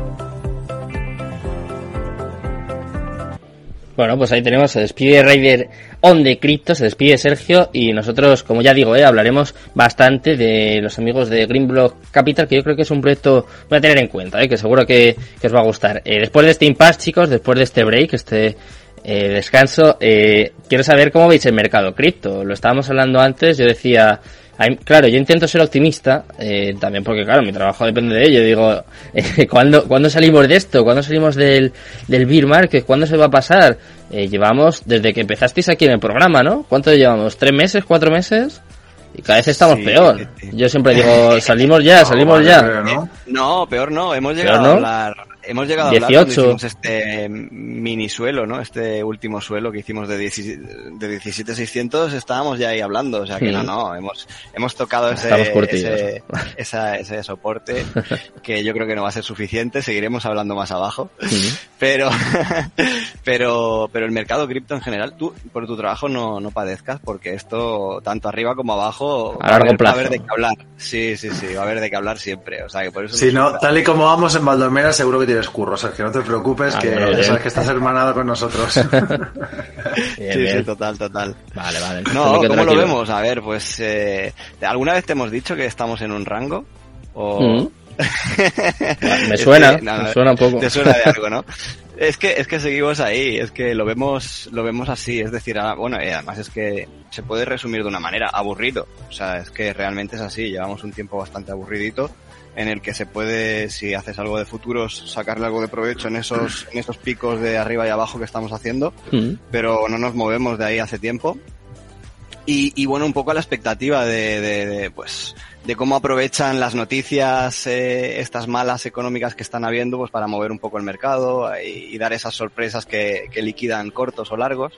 [SPEAKER 1] Bueno, pues ahí tenemos, se despide Raider On de Crypto, se despide Sergio y nosotros, como ya digo, eh, hablaremos bastante de los amigos de Greenblock Capital, que yo creo que es un proyecto voy a tener en cuenta, eh, que seguro que, que os va a gustar. Eh, después de este impasse, chicos, después de este break, este eh, descanso, eh, quiero saber cómo veis el mercado cripto. Lo estábamos hablando antes, yo decía claro, yo intento ser optimista, eh, también porque, claro, mi trabajo depende de ello. Digo, *laughs* eh, ¿cuándo, ¿cuándo, salimos de esto? ¿Cuándo salimos del, del beer market? ¿Cuándo se va a pasar? Eh, llevamos, desde que empezasteis aquí en el programa, ¿no? ¿Cuánto llevamos? ¿Tres meses? ¿Cuatro meses? Y cada vez estamos
[SPEAKER 5] Sí,
[SPEAKER 1] peor.
[SPEAKER 5] sí, sí.
[SPEAKER 1] Yo siempre digo, salimos ya, *laughs* salimos
[SPEAKER 2] vale,
[SPEAKER 1] ya.
[SPEAKER 2] ¿no?
[SPEAKER 5] No, peor no, hemos llegado
[SPEAKER 1] ¿no?
[SPEAKER 5] a hablar, hemos llegado a hablar
[SPEAKER 1] 18.
[SPEAKER 5] cuando hicimos este mini suelo, ¿no? Este último suelo que hicimos de 17 de 17600, estábamos ya ahí hablando, o sea que
[SPEAKER 1] Sí.
[SPEAKER 5] no, no, hemos hemos tocado ese ese, *laughs* esa- ese soporte que yo creo que no va a ser suficiente, seguiremos hablando más abajo, pero *laughs* pero pero el mercado cripto en general, tú por tu trabajo no, no padezcas porque esto tanto arriba como abajo
[SPEAKER 1] A
[SPEAKER 5] va
[SPEAKER 1] largo
[SPEAKER 5] haber- va a
[SPEAKER 1] plazo.
[SPEAKER 5] haber de qué hablar. Sí, sí, sí, va a haber de qué hablar siempre, o sea que por eso
[SPEAKER 2] Si no, tal y como vamos en Baldomera, seguro que tienes curro, Sergio. No te preocupes,
[SPEAKER 1] Ah,
[SPEAKER 2] que
[SPEAKER 1] bueno,
[SPEAKER 2] sabes que estás hermanado con nosotros. *laughs*
[SPEAKER 1] Bien,
[SPEAKER 5] Sí,
[SPEAKER 1] bien.
[SPEAKER 5] sí, total, total.
[SPEAKER 1] Vale, vale.
[SPEAKER 5] No,
[SPEAKER 1] Tranquilo,
[SPEAKER 5] ¿cómo lo vemos? A ver, pues, eh, ¿alguna vez te hemos dicho que estamos en un rango? O...
[SPEAKER 1] Mm. *laughs* Me
[SPEAKER 5] Es
[SPEAKER 1] suena,
[SPEAKER 5] que, nada,
[SPEAKER 1] me suena un poco.
[SPEAKER 5] Te suena de algo, ¿no? *laughs* Es que, es que seguimos ahí, es que lo vemos, lo vemos así, es decir, ah, bueno, y además es que se puede resumir de una manera, aburrido. O sea, es que realmente es así, llevamos un tiempo bastante aburridito en el que se puede, si haces algo de futuros, sacarle algo de provecho en esos, en esos picos de arriba y abajo que estamos haciendo,
[SPEAKER 1] Mm.
[SPEAKER 5] pero no nos movemos de ahí hace tiempo. Y, y bueno, un poco a la expectativa de, de, de, pues, de cómo aprovechan las noticias, eh, estas malas económicas que están habiendo, pues para mover un poco el mercado y, y dar esas sorpresas que, que liquidan cortos o largos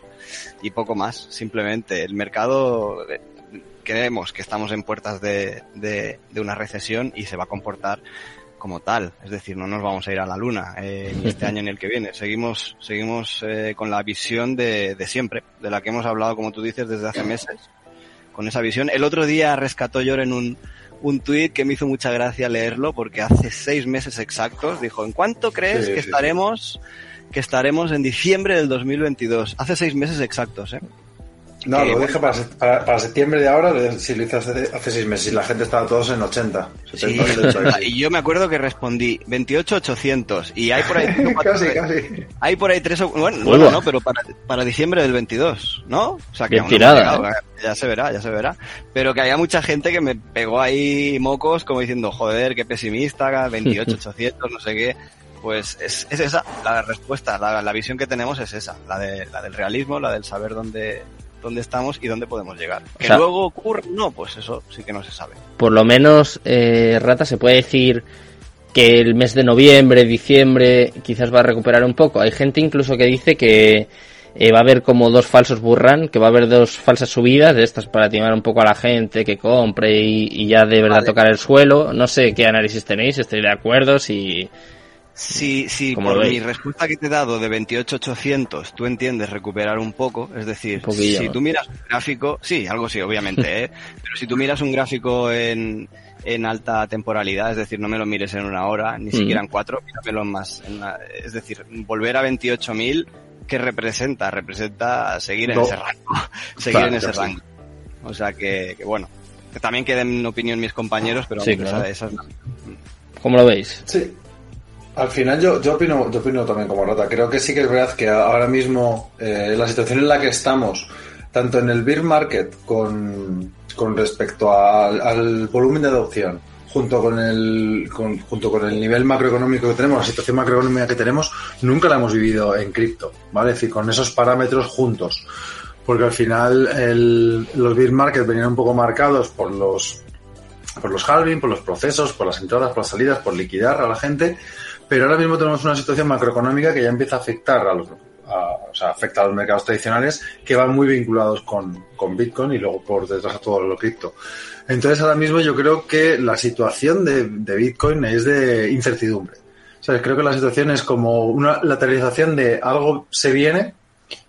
[SPEAKER 5] y poco más. Simplemente el mercado eh, creemos que estamos en puertas de, de, de una recesión y se va a comportar como tal, es decir, no nos vamos a ir a la luna eh, ni este *laughs* año ni el que viene. Seguimos, seguimos eh, con la visión de, de siempre, de la que hemos hablado, como tú dices, desde hace meses, con esa visión. El otro día rescató en un, un tuit que me hizo mucha gracia leerlo, porque hace seis meses exactos dijo, ¿en cuánto crees
[SPEAKER 2] Sí,
[SPEAKER 5] que
[SPEAKER 2] sí,
[SPEAKER 5] estaremos, que estaremos en diciembre del 2022? Hace seis meses exactos, ¿eh?
[SPEAKER 2] No,
[SPEAKER 5] Que,
[SPEAKER 2] lo
[SPEAKER 5] bueno.
[SPEAKER 2] dije para, se- para, para septiembre de ahora, si lo hice hace, hace seis meses y la gente estaba todos en 80,
[SPEAKER 5] Sí,
[SPEAKER 2] 70, 80. *laughs*
[SPEAKER 5] y yo me acuerdo que respondí 28.800 y hay por ahí *laughs* cuatro-
[SPEAKER 2] casi, casi.
[SPEAKER 5] Hay por ahí tres. Bueno,
[SPEAKER 1] Huevo.
[SPEAKER 5] bueno, no, pero para, para diciembre del 22, ¿no? O sea, que
[SPEAKER 1] Bien
[SPEAKER 5] aún no
[SPEAKER 1] tirada,
[SPEAKER 5] hemos llegado, ya se verá, ya se verá. Pero que había mucha gente que me pegó ahí mocos como diciendo, joder, qué pesimista, 28.800, no sé qué. Pues es, es esa la respuesta, la, la visión que tenemos es esa, la, de, la del realismo, la del saber dónde, dónde estamos y dónde podemos llegar. Que
[SPEAKER 1] sea-
[SPEAKER 5] luego ocurre, no, pues eso sí que no se sabe.
[SPEAKER 1] Por lo menos, eh, Rata, se puede decir que el mes de noviembre, diciembre, quizás va a recuperar un poco. Hay gente incluso que dice que eh, va a haber como dos falsos burran, que va a haber dos falsas subidas de estas para timar un poco a la gente que compre y, y ya de verdad
[SPEAKER 5] Vale.
[SPEAKER 1] tocar el suelo. No sé qué análisis tenéis, estoy de acuerdo, si...
[SPEAKER 5] Si, si
[SPEAKER 1] ¿Cómo
[SPEAKER 5] por mi respuesta que te he dado de 28.800 tú entiendes recuperar un poco, es decir,
[SPEAKER 1] poquillo,
[SPEAKER 5] si
[SPEAKER 1] ¿no?
[SPEAKER 5] tú miras un gráfico, sí, algo sí, obviamente, ¿eh? *laughs* pero si tú miras un gráfico en, en alta temporalidad, es decir, no me lo mires en una hora, ni
[SPEAKER 1] Mm.
[SPEAKER 5] siquiera en cuatro, míramelo más, en es decir, volver a 28.000, ¿qué representa? Representa seguir en
[SPEAKER 2] No.
[SPEAKER 5] ese rango, *laughs* seguir
[SPEAKER 2] Claro,
[SPEAKER 5] en ese
[SPEAKER 2] sí.
[SPEAKER 5] rango. O sea que, que bueno, que también queden opinión mis compañeros, pero
[SPEAKER 1] Sí, claro.
[SPEAKER 5] esa- esa es la-
[SPEAKER 1] ¿Cómo lo veis?
[SPEAKER 2] Sí. Al final yo, yo, opino, yo opino también como Rata. Creo que sí que es verdad que ahora mismo eh, la situación en la que estamos, tanto en el beer market con, con respecto al, volumen de adopción, junto con el con- junto con el nivel macroeconómico que tenemos, la situación macroeconómica que tenemos, nunca la hemos vivido en cripto, ¿vale? Es decir, con esos parámetros juntos. Porque al final el- los beer markets venían un poco marcados por los por los halving, por los procesos, por las entradas, por las salidas, por liquidar a la gente, pero ahora mismo tenemos una situación macroeconómica que ya empieza a afectar a los, o sea, afecta a los mercados tradicionales que van muy vinculados con, con Bitcoin y luego por detrás a todo lo cripto. Entonces ahora mismo yo creo que la situación de, de Bitcoin es de incertidumbre. O sea, creo que la situación es como una lateralización de algo se viene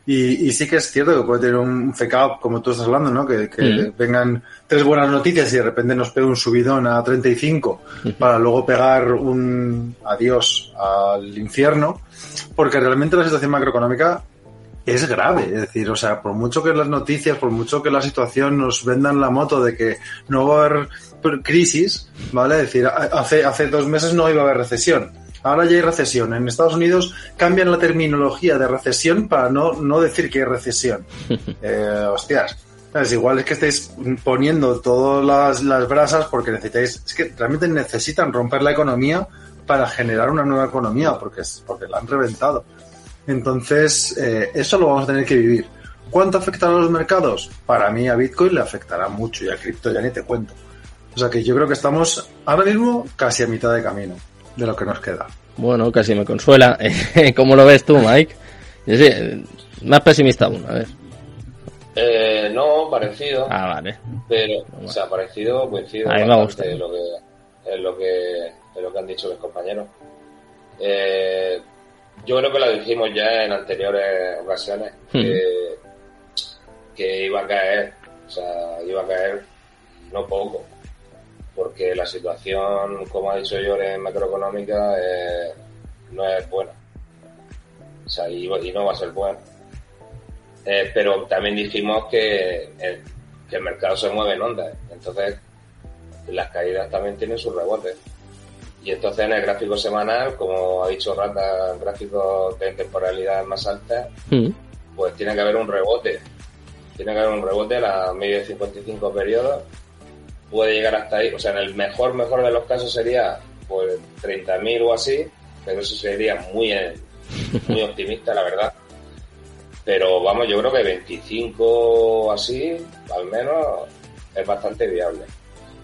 [SPEAKER 2] y, y sí que es cierto que puede tener un fake up, como tú estás hablando, ¿no? Que, que
[SPEAKER 1] Mm.
[SPEAKER 2] vengan tres buenas noticias y de repente nos pegue un subidón a 35 para luego pegar un adiós al infierno, porque realmente la situación macroeconómica es grave. Es decir, o sea, por mucho que las noticias, por mucho que la situación nos vendan la moto de que no va a haber crisis, ¿vale? Es decir, hace, hace dos meses no iba a haber recesión. Ahora ya hay recesión. En Estados Unidos cambian la terminología de recesión para no, no decir que hay recesión. *laughs* Eh, hostias. Es igual es que estáis poniendo todas las, las brasas porque necesitáis, es que realmente necesitan romper la economía para generar una nueva economía porque, es, porque la han reventado. Entonces, eh, eso lo vamos a tener que vivir. ¿Cuánto afectará a los mercados? Para mí a Bitcoin le afectará mucho y a cripto ya ni te cuento. O sea que yo creo que estamos ahora mismo casi a mitad de camino de lo que nos queda.
[SPEAKER 1] Bueno, casi me consuela. *laughs* ¿Cómo lo ves tú, Mike? Yo sí, más pesimista aún, a ver.
[SPEAKER 4] Eh, no, parecido,
[SPEAKER 1] Ah, vale.
[SPEAKER 4] pero, o sea, parecido, coincido
[SPEAKER 1] A mí me gusta.
[SPEAKER 4] en lo que, en lo que, en lo que han dicho mis compañeros. Eh, yo creo que lo dijimos ya en anteriores ocasiones,
[SPEAKER 1] Hmm.
[SPEAKER 4] que, que iba a caer, o sea, iba a caer no poco, porque la situación, como ha dicho Llore, macroeconómica, eh, no es buena. O sea, y, y no va a ser buena. Eh, pero también dijimos que el, que el mercado se mueve en ondas. Entonces, las caídas también tienen sus rebotes. Y entonces en el gráfico semanal, como ha dicho Rata, gráficos de temporalidad más alta,
[SPEAKER 1] Mm.
[SPEAKER 4] pues tiene que haber un rebote. Tiene que haber un rebote a la media de 55 periodos. Puede llegar hasta ahí. O sea, en el mejor, mejor de los casos sería pues 30.000 o así, pero eso sería muy, eh, muy optimista, la verdad. Pero vamos, yo creo que 25 o así, al menos, es bastante viable.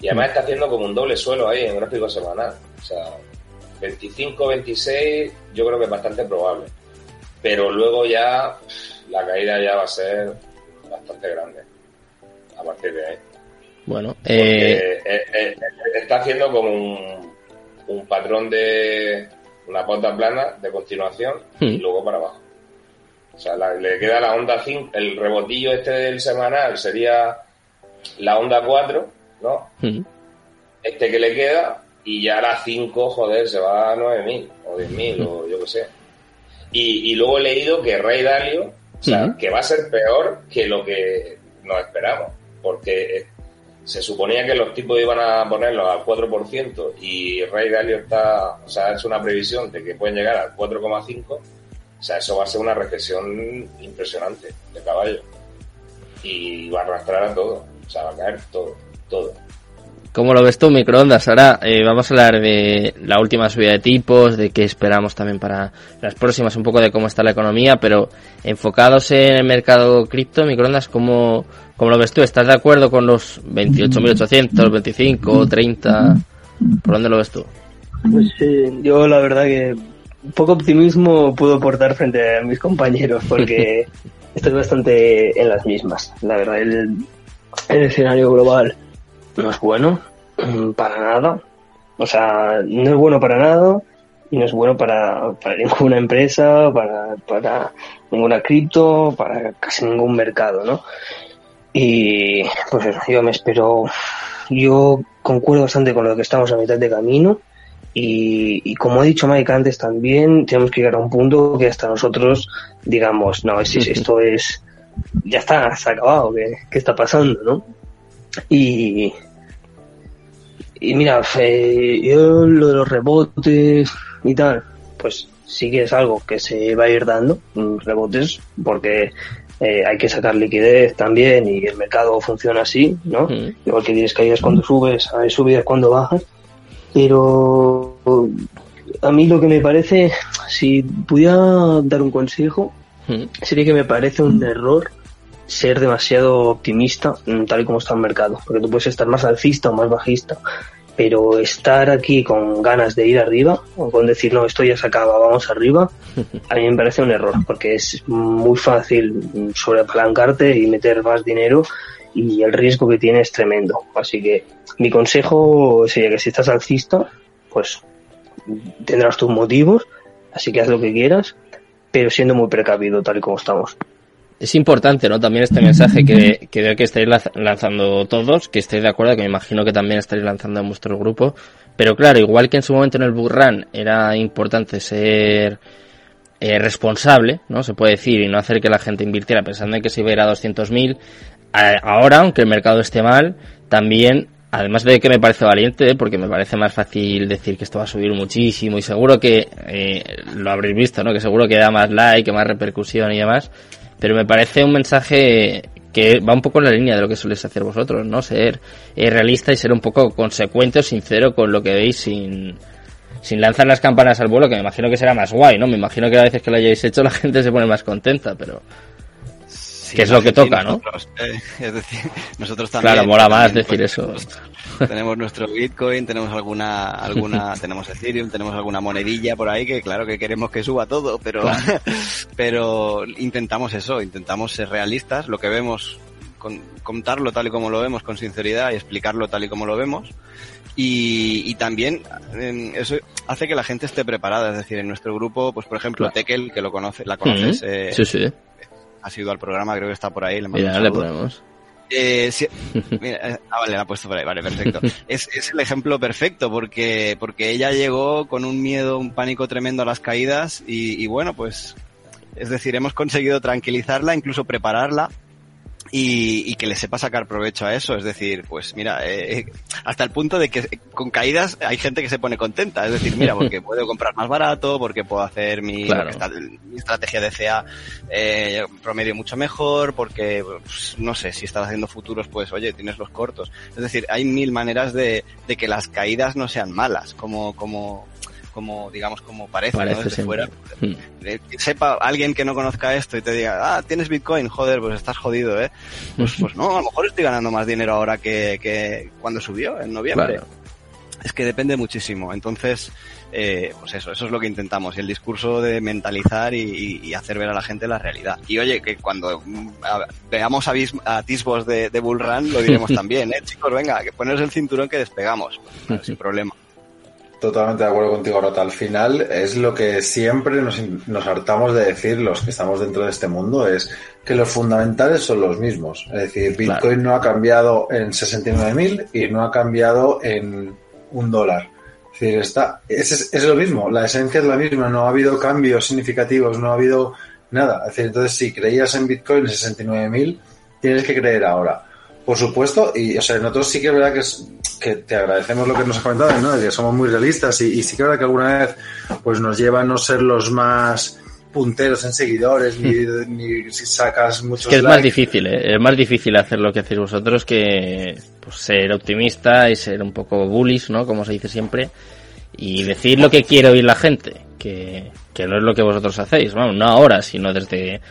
[SPEAKER 4] Y además está haciendo como un doble suelo ahí en gráfico semanal. O sea, 25, 26, yo creo que es bastante probable. Pero luego ya la caída ya va a ser bastante grande. A partir de ahí.
[SPEAKER 1] Bueno, eh,
[SPEAKER 4] eh, eh, está haciendo como un, un patrón de una pauta plana de continuación y
[SPEAKER 1] Hmm.
[SPEAKER 4] luego para abajo. O sea, la- le queda la onda 5, el rebotillo este del semanal sería la onda 4, ¿no?
[SPEAKER 1] mm,
[SPEAKER 4] Este que le queda y ya la 5, joder, se va a 9.000 o 10.000 o yo qué sé. Y, y luego he leído que Rey Dalio, o sea,
[SPEAKER 1] Ujú.
[SPEAKER 4] que va a ser peor que lo que nos esperamos, porque se suponía que los tipos iban a ponerlos al 4% y Rey Dalio está, o sea, es una previsión de que pueden llegar al 4,5%, o sea, eso va a ser una recesión impresionante de caballo y va a arrastrar a todo, o sea, va a caer todo, todo.
[SPEAKER 1] ¿Cómo lo ves tú, microondas? Ahora eh, vamos a hablar de la última subida de tipos, de qué esperamos también para las próximas, un poco de cómo está la economía, pero enfocados en el mercado cripto, microondas, ¿cómo, cómo lo ves tú? ¿Estás de acuerdo con los 28.800, 25, 30? ¿Por dónde lo ves tú?
[SPEAKER 3] Pues sí, yo la verdad que poco optimismo puedo aportar frente a mis compañeros porque *laughs* estoy bastante en las mismas. La verdad, el, el escenario global no es bueno *clears throat* para nada. O sea, no es bueno para nada y no es bueno para, para *laughs* ninguna empresa, para, para ninguna cripto, para casi ningún mercado, ¿no? Y pues eso, yo me espero, yo concuerdo bastante con lo que estamos a mitad de camino y, y como ha dicho Mike antes también, tenemos que llegar a un punto que hasta nosotros digamos, no, es, es- esto es, ya está, se ha acabado, ¿qué, qué está pasando, no? Y, y mira, eh, yo lo de los rebotes y tal, pues sí que es algo que se va a ir dando, mm, rebotes, porque eh, hay que sacar liquidez también y el mercado funciona así, ¿no?
[SPEAKER 1] Mm.
[SPEAKER 3] Igual que tienes caídas cuando subes, hay subidas cuando bajas, pero a mí lo que me parece, si pudiera dar un consejo,
[SPEAKER 1] Mm.
[SPEAKER 3] sería que me parece un error ser demasiado optimista mm, tal y como está el mercado, porque tú puedes estar más alcista o más bajista, pero estar aquí con ganas de ir arriba o con decir no, esto ya se acaba, vamos arriba, *laughs* a mí me parece un error, porque es muy fácil mm, sobreapalancarte y meter más dinero y el riesgo que tiene es tremendo. Así que mi consejo sería que si estás alcista, pues tendrás tus motivos, así que haz lo que quieras, pero siendo muy precavido tal y como estamos.
[SPEAKER 1] Es importante, ¿no? También este mensaje que, que veo que estáis lanz- lanzando todos, que estáis de acuerdo, que me imagino que también estáis lanzando en vuestro grupo. Pero claro, igual que en su momento en el Burran era importante ser eh, responsable, ¿no? Se puede decir, y no hacer que la gente invirtiera pensando en que se iba a ir a 200.000. a- Ahora, aunque el mercado esté mal, también, además de que me parece valiente, ¿eh? porque me parece más fácil decir que esto va a subir muchísimo y seguro que eh, lo habréis visto, ¿no? Que seguro que da más like, más repercusión y demás. Pero me parece un mensaje que va un poco en la línea de lo que soléis hacer vosotros, ¿no? Ser eh, realista y ser un poco consecuente o sincero con lo que veis sin, sin lanzar las campanas al vuelo, que me imagino que será más guay, ¿no? Me imagino que a veces que lo hayáis hecho la gente se pone más contenta, pero
[SPEAKER 5] Sí,
[SPEAKER 1] Que es lo que toca, ¿no?
[SPEAKER 5] nosotros, eh, es decir, *laughs* nosotros también.
[SPEAKER 1] claro, mola más
[SPEAKER 5] también,
[SPEAKER 1] decir
[SPEAKER 5] pues,
[SPEAKER 1] eso.
[SPEAKER 5] nosotros Tenemos nuestro Bitcoin, tenemos alguna, alguna, *laughs* tenemos Ethereum, tenemos alguna monedilla por ahí que claro que queremos que suba todo, pero, *laughs* pero intentamos eso, intentamos ser realistas, lo que vemos, con- contarlo tal y como lo vemos con sinceridad y explicarlo tal y como lo vemos. Y, y también em, eso hace que la gente esté preparada, es decir, en nuestro grupo, pues por ejemplo,
[SPEAKER 1] Claro.
[SPEAKER 5] Tekel, que lo conoce, la conoces,
[SPEAKER 1] Mm,
[SPEAKER 5] eh,
[SPEAKER 1] sí, sí.
[SPEAKER 5] Ha sido al programa, creo que está por ahí, le mando
[SPEAKER 1] Mira,
[SPEAKER 5] un
[SPEAKER 1] le ponemos.
[SPEAKER 5] Eh, sí, *laughs* mira, eh, ah, vale, la ha puesto por ahí, vale, perfecto. *laughs* Es, es el ejemplo perfecto porque, porque ella llegó con un miedo, un pánico tremendo a las caídas y, y bueno, pues, es decir, hemos conseguido tranquilizarla, incluso prepararla y, que le sepa sacar provecho a eso. Es decir, pues mira, eh, eh, hasta el punto de que con caídas hay gente que se pone contenta. Es decir, mira, porque *laughs* puedo comprar más barato, porque puedo hacer mi, mi estrategia de CA eh, promedio mucho mejor, porque, pues, no sé, si estás haciendo futuros, pues oye, tienes los cortos. Es decir, hay mil maneras de, de que las caídas no sean malas, como, como, como, digamos, como parece, ¿no? Desde fuera. Hmm. Eh, sepa alguien que no conozca esto y te diga, ah, tienes Bitcoin, joder, pues estás jodido, ¿eh? Pues, pues no, a lo mejor estoy ganando más dinero ahora que, que cuando subió, en noviembre. Es que depende muchísimo. Entonces, eh, pues eso, eso es lo que intentamos. El discurso de mentalizar y, hacer ver a la gente la realidad. Y oye, que cuando mm, veamos atisbos de, de Bull Run, lo diremos *laughs* también, ¿eh? Chicos, venga, que poneros el cinturón que despegamos. sin *laughs* problema.
[SPEAKER 2] Totalmente de acuerdo contigo, Rota. Al final es lo que siempre nos, nos, hartamos de decir los que estamos dentro de este mundo, es que los fundamentales son los mismos. Es decir, Bitcoin no ha cambiado en 69.000 y no ha cambiado en un dólar. Es decir, está, es, es, lo mismo, la esencia es la misma, no ha habido cambios significativos, no ha habido nada. Es decir, entonces si creías en Bitcoin en 69.000, tienes que creer ahora. Por supuesto, y o sea, nosotros sí que es verdad que, es, que te agradecemos lo que nos has comentado, ¿no? que somos muy realistas y, y sí que es verdad que alguna vez pues nos lleva a no ser los más punteros en seguidores, ni, *laughs* ni si sacas muchos.
[SPEAKER 1] Es que es más difícil, ¿eh? es más difícil hacer lo que hacéis vosotros que pues, ser optimista y ser un poco bullish, ¿no? Como se dice siempre, y decir lo que quiere oír la gente, que, que no es lo que vosotros hacéis, bueno, no ahora, sino desde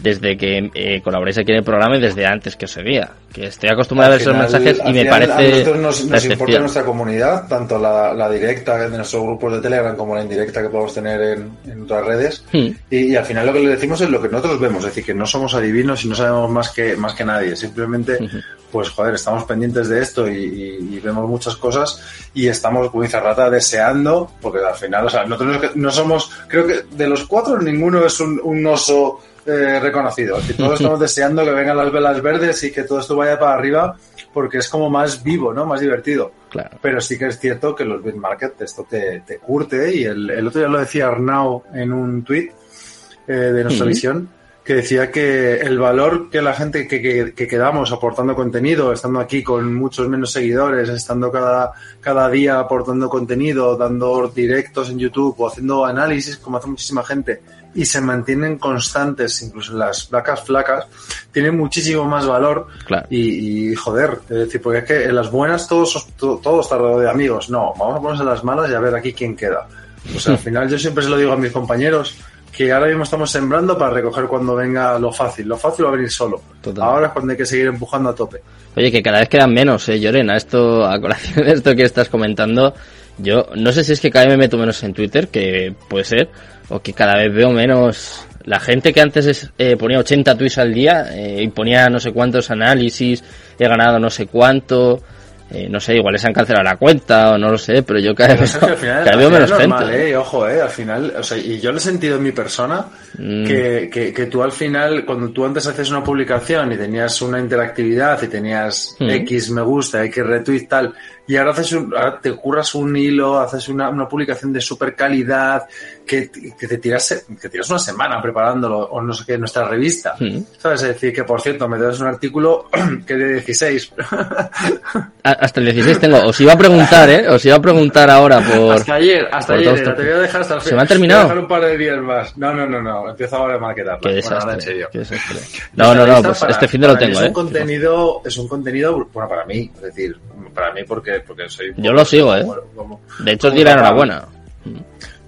[SPEAKER 1] desde que eh, colaboráis aquí en el programa y desde antes que os seguía. Que estoy acostumbrado a ver esos mensajes y me parece. A
[SPEAKER 2] nosotros nos, nos importa nuestra comunidad, tanto la, la, directa de nuestros grupos de Telegram como la indirecta que podemos tener en, en otras redes. Hmm. Y, al final lo que le decimos es lo que nosotros vemos, es decir, que no somos adivinos y no sabemos más que, más que nadie. Simplemente, pues joder, estamos pendientes de esto y, vemos muchas cosas y estamos, como dice Rata, deseando, porque al final, o sea, nosotros no somos, creo que de los cuatro ninguno es un, un oso eh, reconocido. Que todos estamos deseando que vengan las velas verdes y que todo esto vaya para arriba porque es como más vivo, ¿no? Más divertido.
[SPEAKER 1] Claro.
[SPEAKER 2] Pero sí que es cierto que los market esto te, te curte y el, el, otro día lo decía Arnau en un tweet eh, de nuestra visión que decía que el valor que la gente que, que, que, quedamos aportando contenido, estando aquí con muchos menos seguidores, estando cada, cada día aportando contenido, dando directos en YouTube o haciendo análisis como hace muchísima gente, y se mantienen constantes, incluso en las placas flacas, tienen muchísimo más valor. Y, joder, es decir, porque es que en las buenas todos, todos está de amigos. No, vamos a ponerse las malas y a ver aquí quién queda. O sea, al *laughs* final yo siempre se lo digo a mis compañeros que ahora mismo estamos sembrando para recoger cuando venga lo fácil. Lo fácil va a venir solo. Ahora es cuando hay que seguir empujando a tope.
[SPEAKER 1] Oye, que cada vez quedan menos, eh, Llorena. Esto, a colación de esto que estás comentando, yo no sé si es que cada vez me meto menos en Twitter, que puede ser, o que cada vez veo menos la gente que antes eh, ponía 80 tweets al día eh, y ponía no sé cuántos análisis, he ganado no sé cuánto, eh, no sé, igual les han cancelado la cuenta o no lo sé, pero yo cada vez, veo menos gente.
[SPEAKER 2] Eh, ojo, eh, al final, o sea, y yo lo he sentido en mi persona, mm. que, que, que, tú al final, cuando tú antes haces una publicación y tenías una interactividad y tenías mm. X me gusta, X retweet tal, y ahora, haces un, ahora te curras un hilo, haces una, una publicación de super calidad, que, que, te tiras, que tiras una semana preparándolo, o no sé qué, en nuestra revista. ¿Sabes? Es decir, que por cierto, me das un artículo *clears throat* que de 16.
[SPEAKER 1] hasta el 16 tengo. Os iba a preguntar, ¿eh? Os iba a preguntar ahora por.
[SPEAKER 2] Hasta ayer, hasta ayer. Te voy a dejar hasta el
[SPEAKER 1] ¿Se me ha terminado?
[SPEAKER 2] Voy a dejar un par de días más. No, no, no, no. Empiezo ahora a maquetar.
[SPEAKER 1] Qué desastre. en serio. Qué desastre. No, no, no. Pues este fin de lo tengo,
[SPEAKER 2] es
[SPEAKER 1] ¿eh?
[SPEAKER 2] Un contenido, es un contenido, bueno, para mí, es decir, para mí porque, porque soy.
[SPEAKER 1] Yo lo sigo, ¿eh? de hecho, os di la enhorabuena.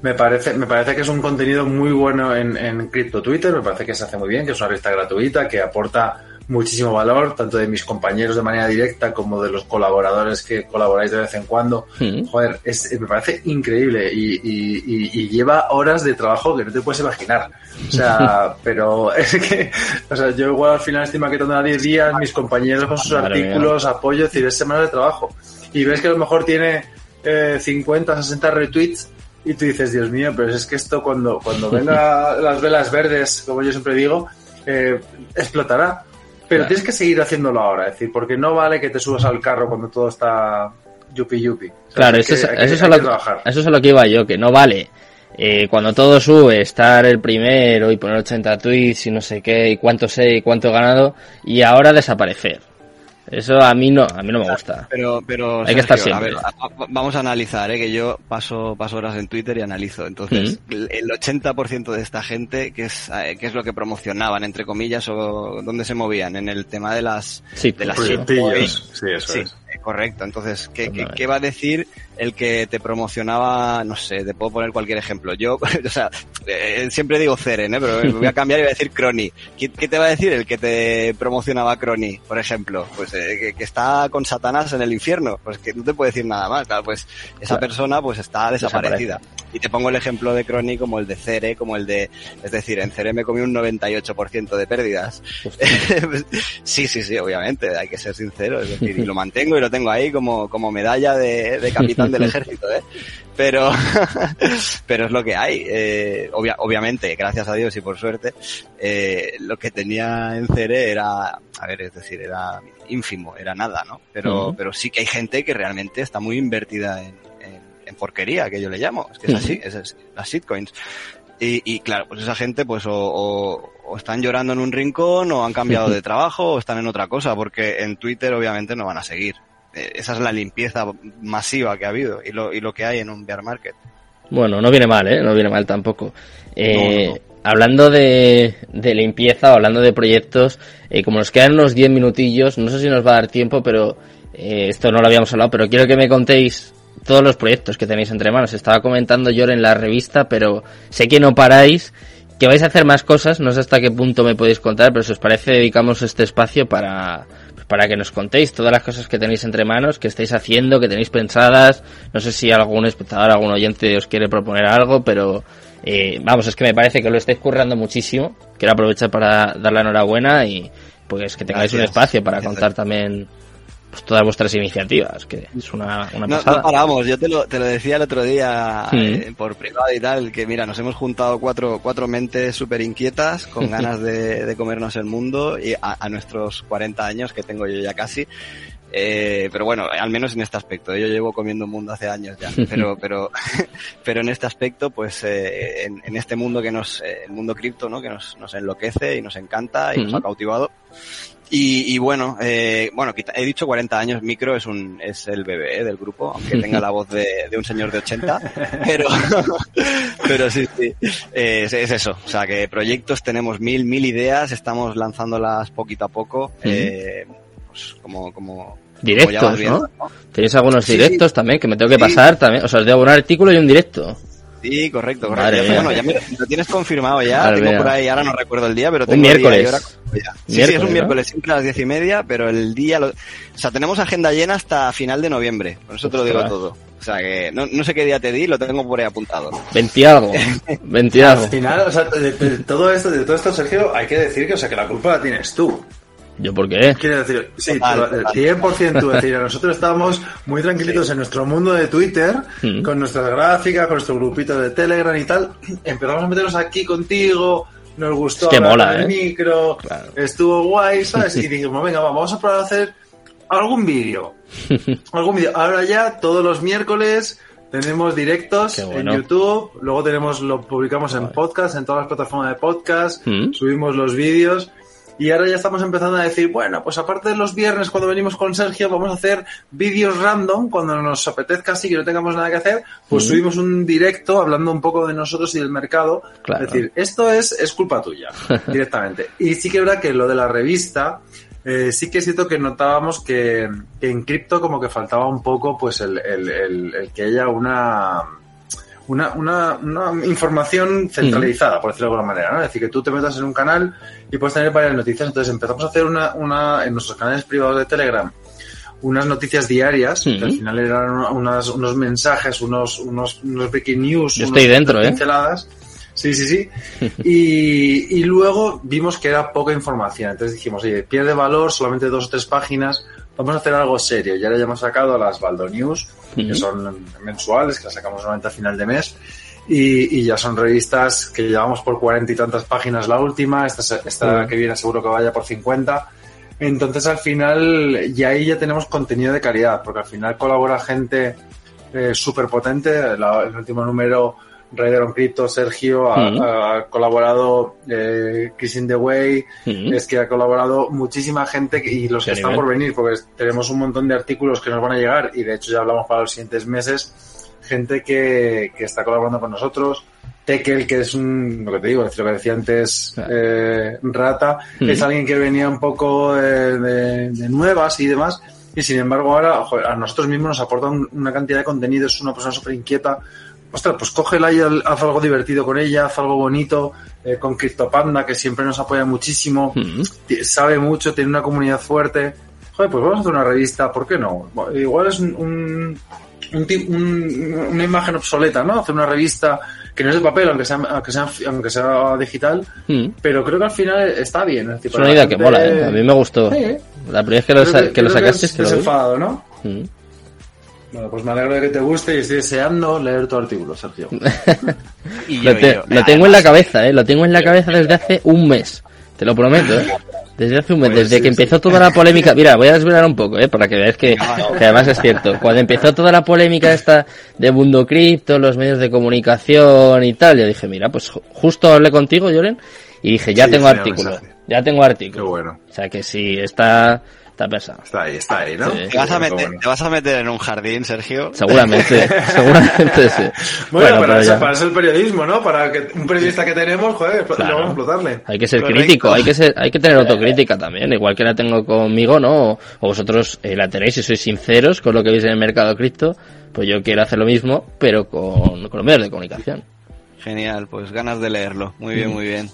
[SPEAKER 2] Me parece, me parece que es un contenido muy bueno en, en Crypto Twitter, me parece que se hace muy bien, que es una revista gratuita, que aporta muchísimo valor, tanto de mis compañeros de manera directa como de los colaboradores que colaboráis de vez en cuando. Joder, es, me parece increíble y, y, y, lleva horas de trabajo que no te puedes imaginar. O sea, *laughs* pero es que, o sea, yo igual al final estoy maquetando a 10 días, mis compañeros con sus artículos, apoyo, es decir, es semana de trabajo. Y ves que a lo mejor tiene eh, 50, 60 retweets y tú dices, Dios mío, pero es que esto cuando, cuando *laughs* venga las velas verdes, como yo siempre digo, eh, explotará. Pero tienes que seguir haciéndolo ahora, es decir, porque no vale que te subas al carro cuando todo está yupi yupi.
[SPEAKER 1] Claro, eso, es, eso, es a lo, eso es a lo que iba yo, que no vale eh, cuando todo sube, estar el primero y poner 80 tweets y no sé qué, y cuánto sé y cuánto he ganado, y ahora desaparecer. Eso a mí no, a mí no me gusta.
[SPEAKER 5] Pero, pero
[SPEAKER 1] Hay que estar siempre.
[SPEAKER 5] a ver, a- a- vamos a analizar, ¿eh? que yo paso, paso horas en Twitter y analizo. Entonces, el el 80% de esta gente, ¿qué es, eh, qué es lo que promocionaban, entre comillas, o dónde se movían? En el tema de las,
[SPEAKER 1] Sí,
[SPEAKER 5] de las.
[SPEAKER 2] Sí, eso
[SPEAKER 5] Sí,
[SPEAKER 2] es.
[SPEAKER 5] Correcto. Entonces, ¿qué, qué, va a decir el que te promocionaba? No sé, te puedo poner cualquier ejemplo. Yo, *laughs* o sea, eh, siempre digo Ceren, ¿eh? pero me voy a cambiar y voy a decir Crony. ¿Qué, qué te va a decir el que te promocionaba Crony, por ejemplo? Pues eh, que, que está con Satanás en el infierno. Pues que no te puede decir nada más. Claro, pues esa
[SPEAKER 1] Claro.
[SPEAKER 5] persona pues está desaparecida. Y te pongo el ejemplo de Crony como el de Cere, como el de... Es decir, en Cere me comí un 98% de pérdidas. *laughs* sí, sí, sí, obviamente, hay que ser sincero, es decir, y lo mantengo y lo tengo ahí como, como medalla de, de capitán del *laughs* ejército, ¿eh? Pero, *laughs* pero es lo que hay. Eh, obvia- obviamente, gracias a Dios y por suerte, eh, lo que tenía en Cere era, a ver, es decir, era ínfimo, era nada, ¿no? Pero, pero sí que hay gente que realmente está muy invertida en, en, en porquería, que yo le llamo, es que es así, es, es- las shitcoins. Y, y claro, pues esa gente pues o, o- o están llorando en un rincón o han cambiado *laughs* de trabajo o están en otra cosa, porque en Twitter obviamente no van a seguir. Eh, Esa es la limpieza masiva que ha habido y lo, y lo que hay en un bear market.
[SPEAKER 1] Bueno, no viene mal, ¿eh? No viene mal tampoco. Eh,
[SPEAKER 5] No, no,
[SPEAKER 1] Hablando de, de limpieza hablando de proyectos, eh, como nos quedan unos 10 minutillos, no sé si nos va a dar tiempo, pero eh, esto no lo habíamos hablado, pero quiero que me contéis todos los proyectos que tenéis entre manos. Estaba comentando yo en la revista, pero sé que no paráis, que vais a hacer más cosas, no sé hasta qué punto me podéis contar, pero si os parece dedicamos este espacio para, para que nos contéis todas las cosas que tenéis entre manos, que estáis haciendo, que tenéis pensadas. No sé si algún espectador, algún oyente os quiere proponer algo, pero eh, vamos, es que me parece que lo estáis currando muchísimo. Quiero aprovechar para dar la enhorabuena y pues que tengáis un espacio para contar también pues, todas vuestras iniciativas, que es una, una
[SPEAKER 5] No,
[SPEAKER 1] pasada.
[SPEAKER 5] no paramos, yo te lo, te lo decía el otro día
[SPEAKER 1] Mm.
[SPEAKER 5] eh, por privado y tal, que mira, nos hemos juntado cuatro, cuatro mentes súper inquietas con *laughs* ganas de, de comernos el mundo y a, a nuestros 40 años que tengo yo ya casi. Eh, pero bueno, al menos en este aspecto. Yo llevo comiendo mundo hace años ya. *laughs* Pero, pero, *laughs* pero en este aspecto, pues, eh, en, en este mundo que nos, eh, el mundo cripto, ¿no? Que nos, nos enloquece y nos encanta y nos
[SPEAKER 1] Ujú.
[SPEAKER 5] ha cautivado. Y, y bueno, eh, bueno, he dicho 40 años, Micro es un, es el bebé del grupo, aunque tenga la voz de, de un señor de 80, pero, *laughs* pero sí, sí, eh, es, es eso, o sea que proyectos tenemos mil, mil ideas, estamos lanzándolas poquito a poco, eh, pues como, como,
[SPEAKER 1] Directos, ¿no? Tenéis algunos
[SPEAKER 5] Sí,
[SPEAKER 1] directos también que me tengo que
[SPEAKER 5] Sí.
[SPEAKER 1] pasar también. O sea, os debo un artículo y un directo.
[SPEAKER 5] Sí, correcto, correcto.
[SPEAKER 1] mía.
[SPEAKER 5] Bueno, ya me, lo tienes confirmado ya.
[SPEAKER 1] Madre
[SPEAKER 5] tengo
[SPEAKER 1] mía.
[SPEAKER 5] por ahí, ahora no recuerdo el día, pero
[SPEAKER 1] Un
[SPEAKER 5] tengo día y
[SPEAKER 1] miércoles.
[SPEAKER 5] hora ya. Sí, sí, es
[SPEAKER 1] Miércoles,
[SPEAKER 5] un
[SPEAKER 1] ¿no?
[SPEAKER 5] miércoles, siempre a las diez y media, pero el día, lo- o sea, tenemos agenda llena hasta final de noviembre. Por eso te lo digo
[SPEAKER 1] Ostras.
[SPEAKER 5] todo. O sea que no, no sé qué día te di, lo tengo por ahí apuntado.
[SPEAKER 1] 20 algo. *laughs* 20 algo.
[SPEAKER 2] Al final, o sea, de, de todo esto, de todo esto, Sergio, hay que decir que, o sea, que la culpa la tienes tú.
[SPEAKER 1] ¿Yo por qué?
[SPEAKER 2] Quiero decir, sí,
[SPEAKER 5] Total,
[SPEAKER 2] tú, el
[SPEAKER 5] total.
[SPEAKER 2] 100% tú, es decir, nosotros estábamos muy tranquilitos en nuestro mundo de Twitter,
[SPEAKER 1] Mm.
[SPEAKER 2] con nuestras gráficas, con nuestro grupito de Telegram y tal. Empezamos a meternos aquí contigo, nos gustó
[SPEAKER 1] Es que mola,
[SPEAKER 2] del
[SPEAKER 1] ¿eh?
[SPEAKER 2] micro,
[SPEAKER 1] Claro.
[SPEAKER 2] estuvo guay, ¿sabes? *laughs* Y dijimos, venga, va, vamos a probar a hacer algún vídeo. *laughs* algún vídeo. Ahora ya, todos los miércoles, tenemos directos
[SPEAKER 1] bueno.
[SPEAKER 2] en YouTube, luego tenemos, lo publicamos en podcast, en todas las plataformas de podcast,
[SPEAKER 1] Mm.
[SPEAKER 2] subimos los vídeos. Y ahora ya estamos empezando a decir, bueno, pues aparte de los viernes cuando venimos con Sergio, vamos a hacer vídeos random cuando nos apetezca así que no tengamos nada que hacer, pues
[SPEAKER 1] Mm.
[SPEAKER 2] subimos un directo hablando un poco de nosotros y del mercado.
[SPEAKER 1] Claro.
[SPEAKER 2] Es decir, esto es, es culpa tuya, *laughs* directamente. Y sí que es verdad que lo de la revista, eh, sí que es cierto que notábamos que, que en cripto como que faltaba un poco pues el, el- el- el que haya una, una, una, una información centralizada, por decirlo de alguna manera, ¿no? Es decir, que tú te metas en un canal y puedes tener varias noticias. Entonces empezamos a hacer una, una en nuestros canales privados de Telegram unas noticias diarias, que al final eran unas- unos mensajes, unos, unos, unos breaking news,
[SPEAKER 1] Yo
[SPEAKER 2] unos-
[SPEAKER 1] estoy dentro, ¿eh?
[SPEAKER 2] pinceladas. Sí, sí, sí. *laughs* Y, y luego vimos que era poca información. Entonces dijimos, oye, pierde valor, solamente dos o tres páginas, vamos a hacer algo serio. Y ya hemos sacado las Baldo News, que
[SPEAKER 1] Ujú.
[SPEAKER 2] son mensuales, que las sacamos normalmente a final de mes. Y, y ya son revistas que llevamos por cuarenta y tantas páginas la última, esta, esta
[SPEAKER 1] Ujú.
[SPEAKER 2] que viene seguro que vaya por 50. Entonces al final ya ahí ya tenemos contenido de calidad, porque al final colabora gente súper potente. El último número Raider on Crypto, Sergio, ha,
[SPEAKER 1] Mm.
[SPEAKER 2] ha colaborado eh, Chris in the Way,
[SPEAKER 1] Mm.
[SPEAKER 2] es que ha colaborado muchísima gente y los que están
[SPEAKER 1] nivel.
[SPEAKER 2] por venir, porque tenemos un montón de artículos que nos van a llegar y de hecho ya hablamos para los siguientes meses, gente que, que está colaborando con nosotros. Tekel, que es un, lo que te digo, es lo que decía antes eh, Rata,
[SPEAKER 1] Mm.
[SPEAKER 2] es alguien que venía un poco de, de- de nuevas y demás, y sin embargo ahora joder, a nosotros mismos nos aporta un- una cantidad de contenido, es una persona súper inquieta. Ostras, pues cógela y haz algo divertido con ella, haz algo bonito, eh, con CryptoPanda, que siempre nos apoya muchísimo, sabe mucho, tiene una comunidad fuerte. Joder, pues vamos a hacer una revista, ¿por qué no? Igual es un, un- un un- una imagen obsoleta, ¿no? Hacer una revista que no es de papel, aunque sea, aunque sea, aunque sea digital,
[SPEAKER 1] Mm.
[SPEAKER 2] pero creo que al final está bien. Es,
[SPEAKER 1] una idea que mola, ¿eh? A mí me gustó.
[SPEAKER 2] Sí,
[SPEAKER 1] La primera vez que lo,
[SPEAKER 2] que-
[SPEAKER 1] que lo
[SPEAKER 2] creo que
[SPEAKER 1] sacaste
[SPEAKER 2] es
[SPEAKER 1] que lo vi.
[SPEAKER 2] desenfadado, ¿no?
[SPEAKER 1] Mm.
[SPEAKER 2] Bueno, pues me alegro de que te guste y estoy deseando leer tu artículo, Sergio. *laughs*
[SPEAKER 5] Y
[SPEAKER 1] Lo,
[SPEAKER 5] yo,
[SPEAKER 1] te-
[SPEAKER 5] y yo.
[SPEAKER 1] lo tengo en la cabeza, ¿eh? Lo tengo en la cabeza desde hace un mes. Te lo prometo, ¿eh? Desde hace un mes,
[SPEAKER 2] Pues
[SPEAKER 1] desde
[SPEAKER 2] sí,
[SPEAKER 1] que
[SPEAKER 2] sí.
[SPEAKER 1] empezó toda la polémica. Mira, voy a desvelar un poco, ¿eh? Para que veáis que, que además es cierto. Cuando empezó toda la polémica esta de Mundo Cripto, los medios de comunicación y tal, yo dije, mira, pues ju- justo hablé contigo, Joren, y dije, ya
[SPEAKER 2] Sí,
[SPEAKER 1] tengo artículo.
[SPEAKER 2] mensaje.
[SPEAKER 1] Ya tengo
[SPEAKER 2] Qué
[SPEAKER 1] artículo.
[SPEAKER 2] bueno.
[SPEAKER 1] O sea que sí, está, está pesado.
[SPEAKER 2] Está ahí, está ahí, ¿no?
[SPEAKER 1] Sí.
[SPEAKER 5] ¿Te vas, a meter,
[SPEAKER 2] bueno.
[SPEAKER 5] ¿Te vas a meter en un jardín, Sergio?
[SPEAKER 1] Seguramente, *laughs* seguramente sí.
[SPEAKER 2] Bueno, para,
[SPEAKER 1] pero
[SPEAKER 2] eso, para eso el periodismo, ¿no? Para que un periodista que tenemos, joder,
[SPEAKER 1] Claro.
[SPEAKER 2] luego explotarle.
[SPEAKER 1] Hay que ser
[SPEAKER 5] Correcto.
[SPEAKER 1] crítico, hay que ser, hay que tener *laughs* autocrítica también, igual que la tengo conmigo, ¿no? O, o vosotros eh, la tenéis y sois sinceros con lo que veis en el mercado cripto, pues yo quiero hacer lo mismo, pero con, con los medios de comunicación.
[SPEAKER 5] Genial, pues ganas de leerlo. Muy bien, muy bien.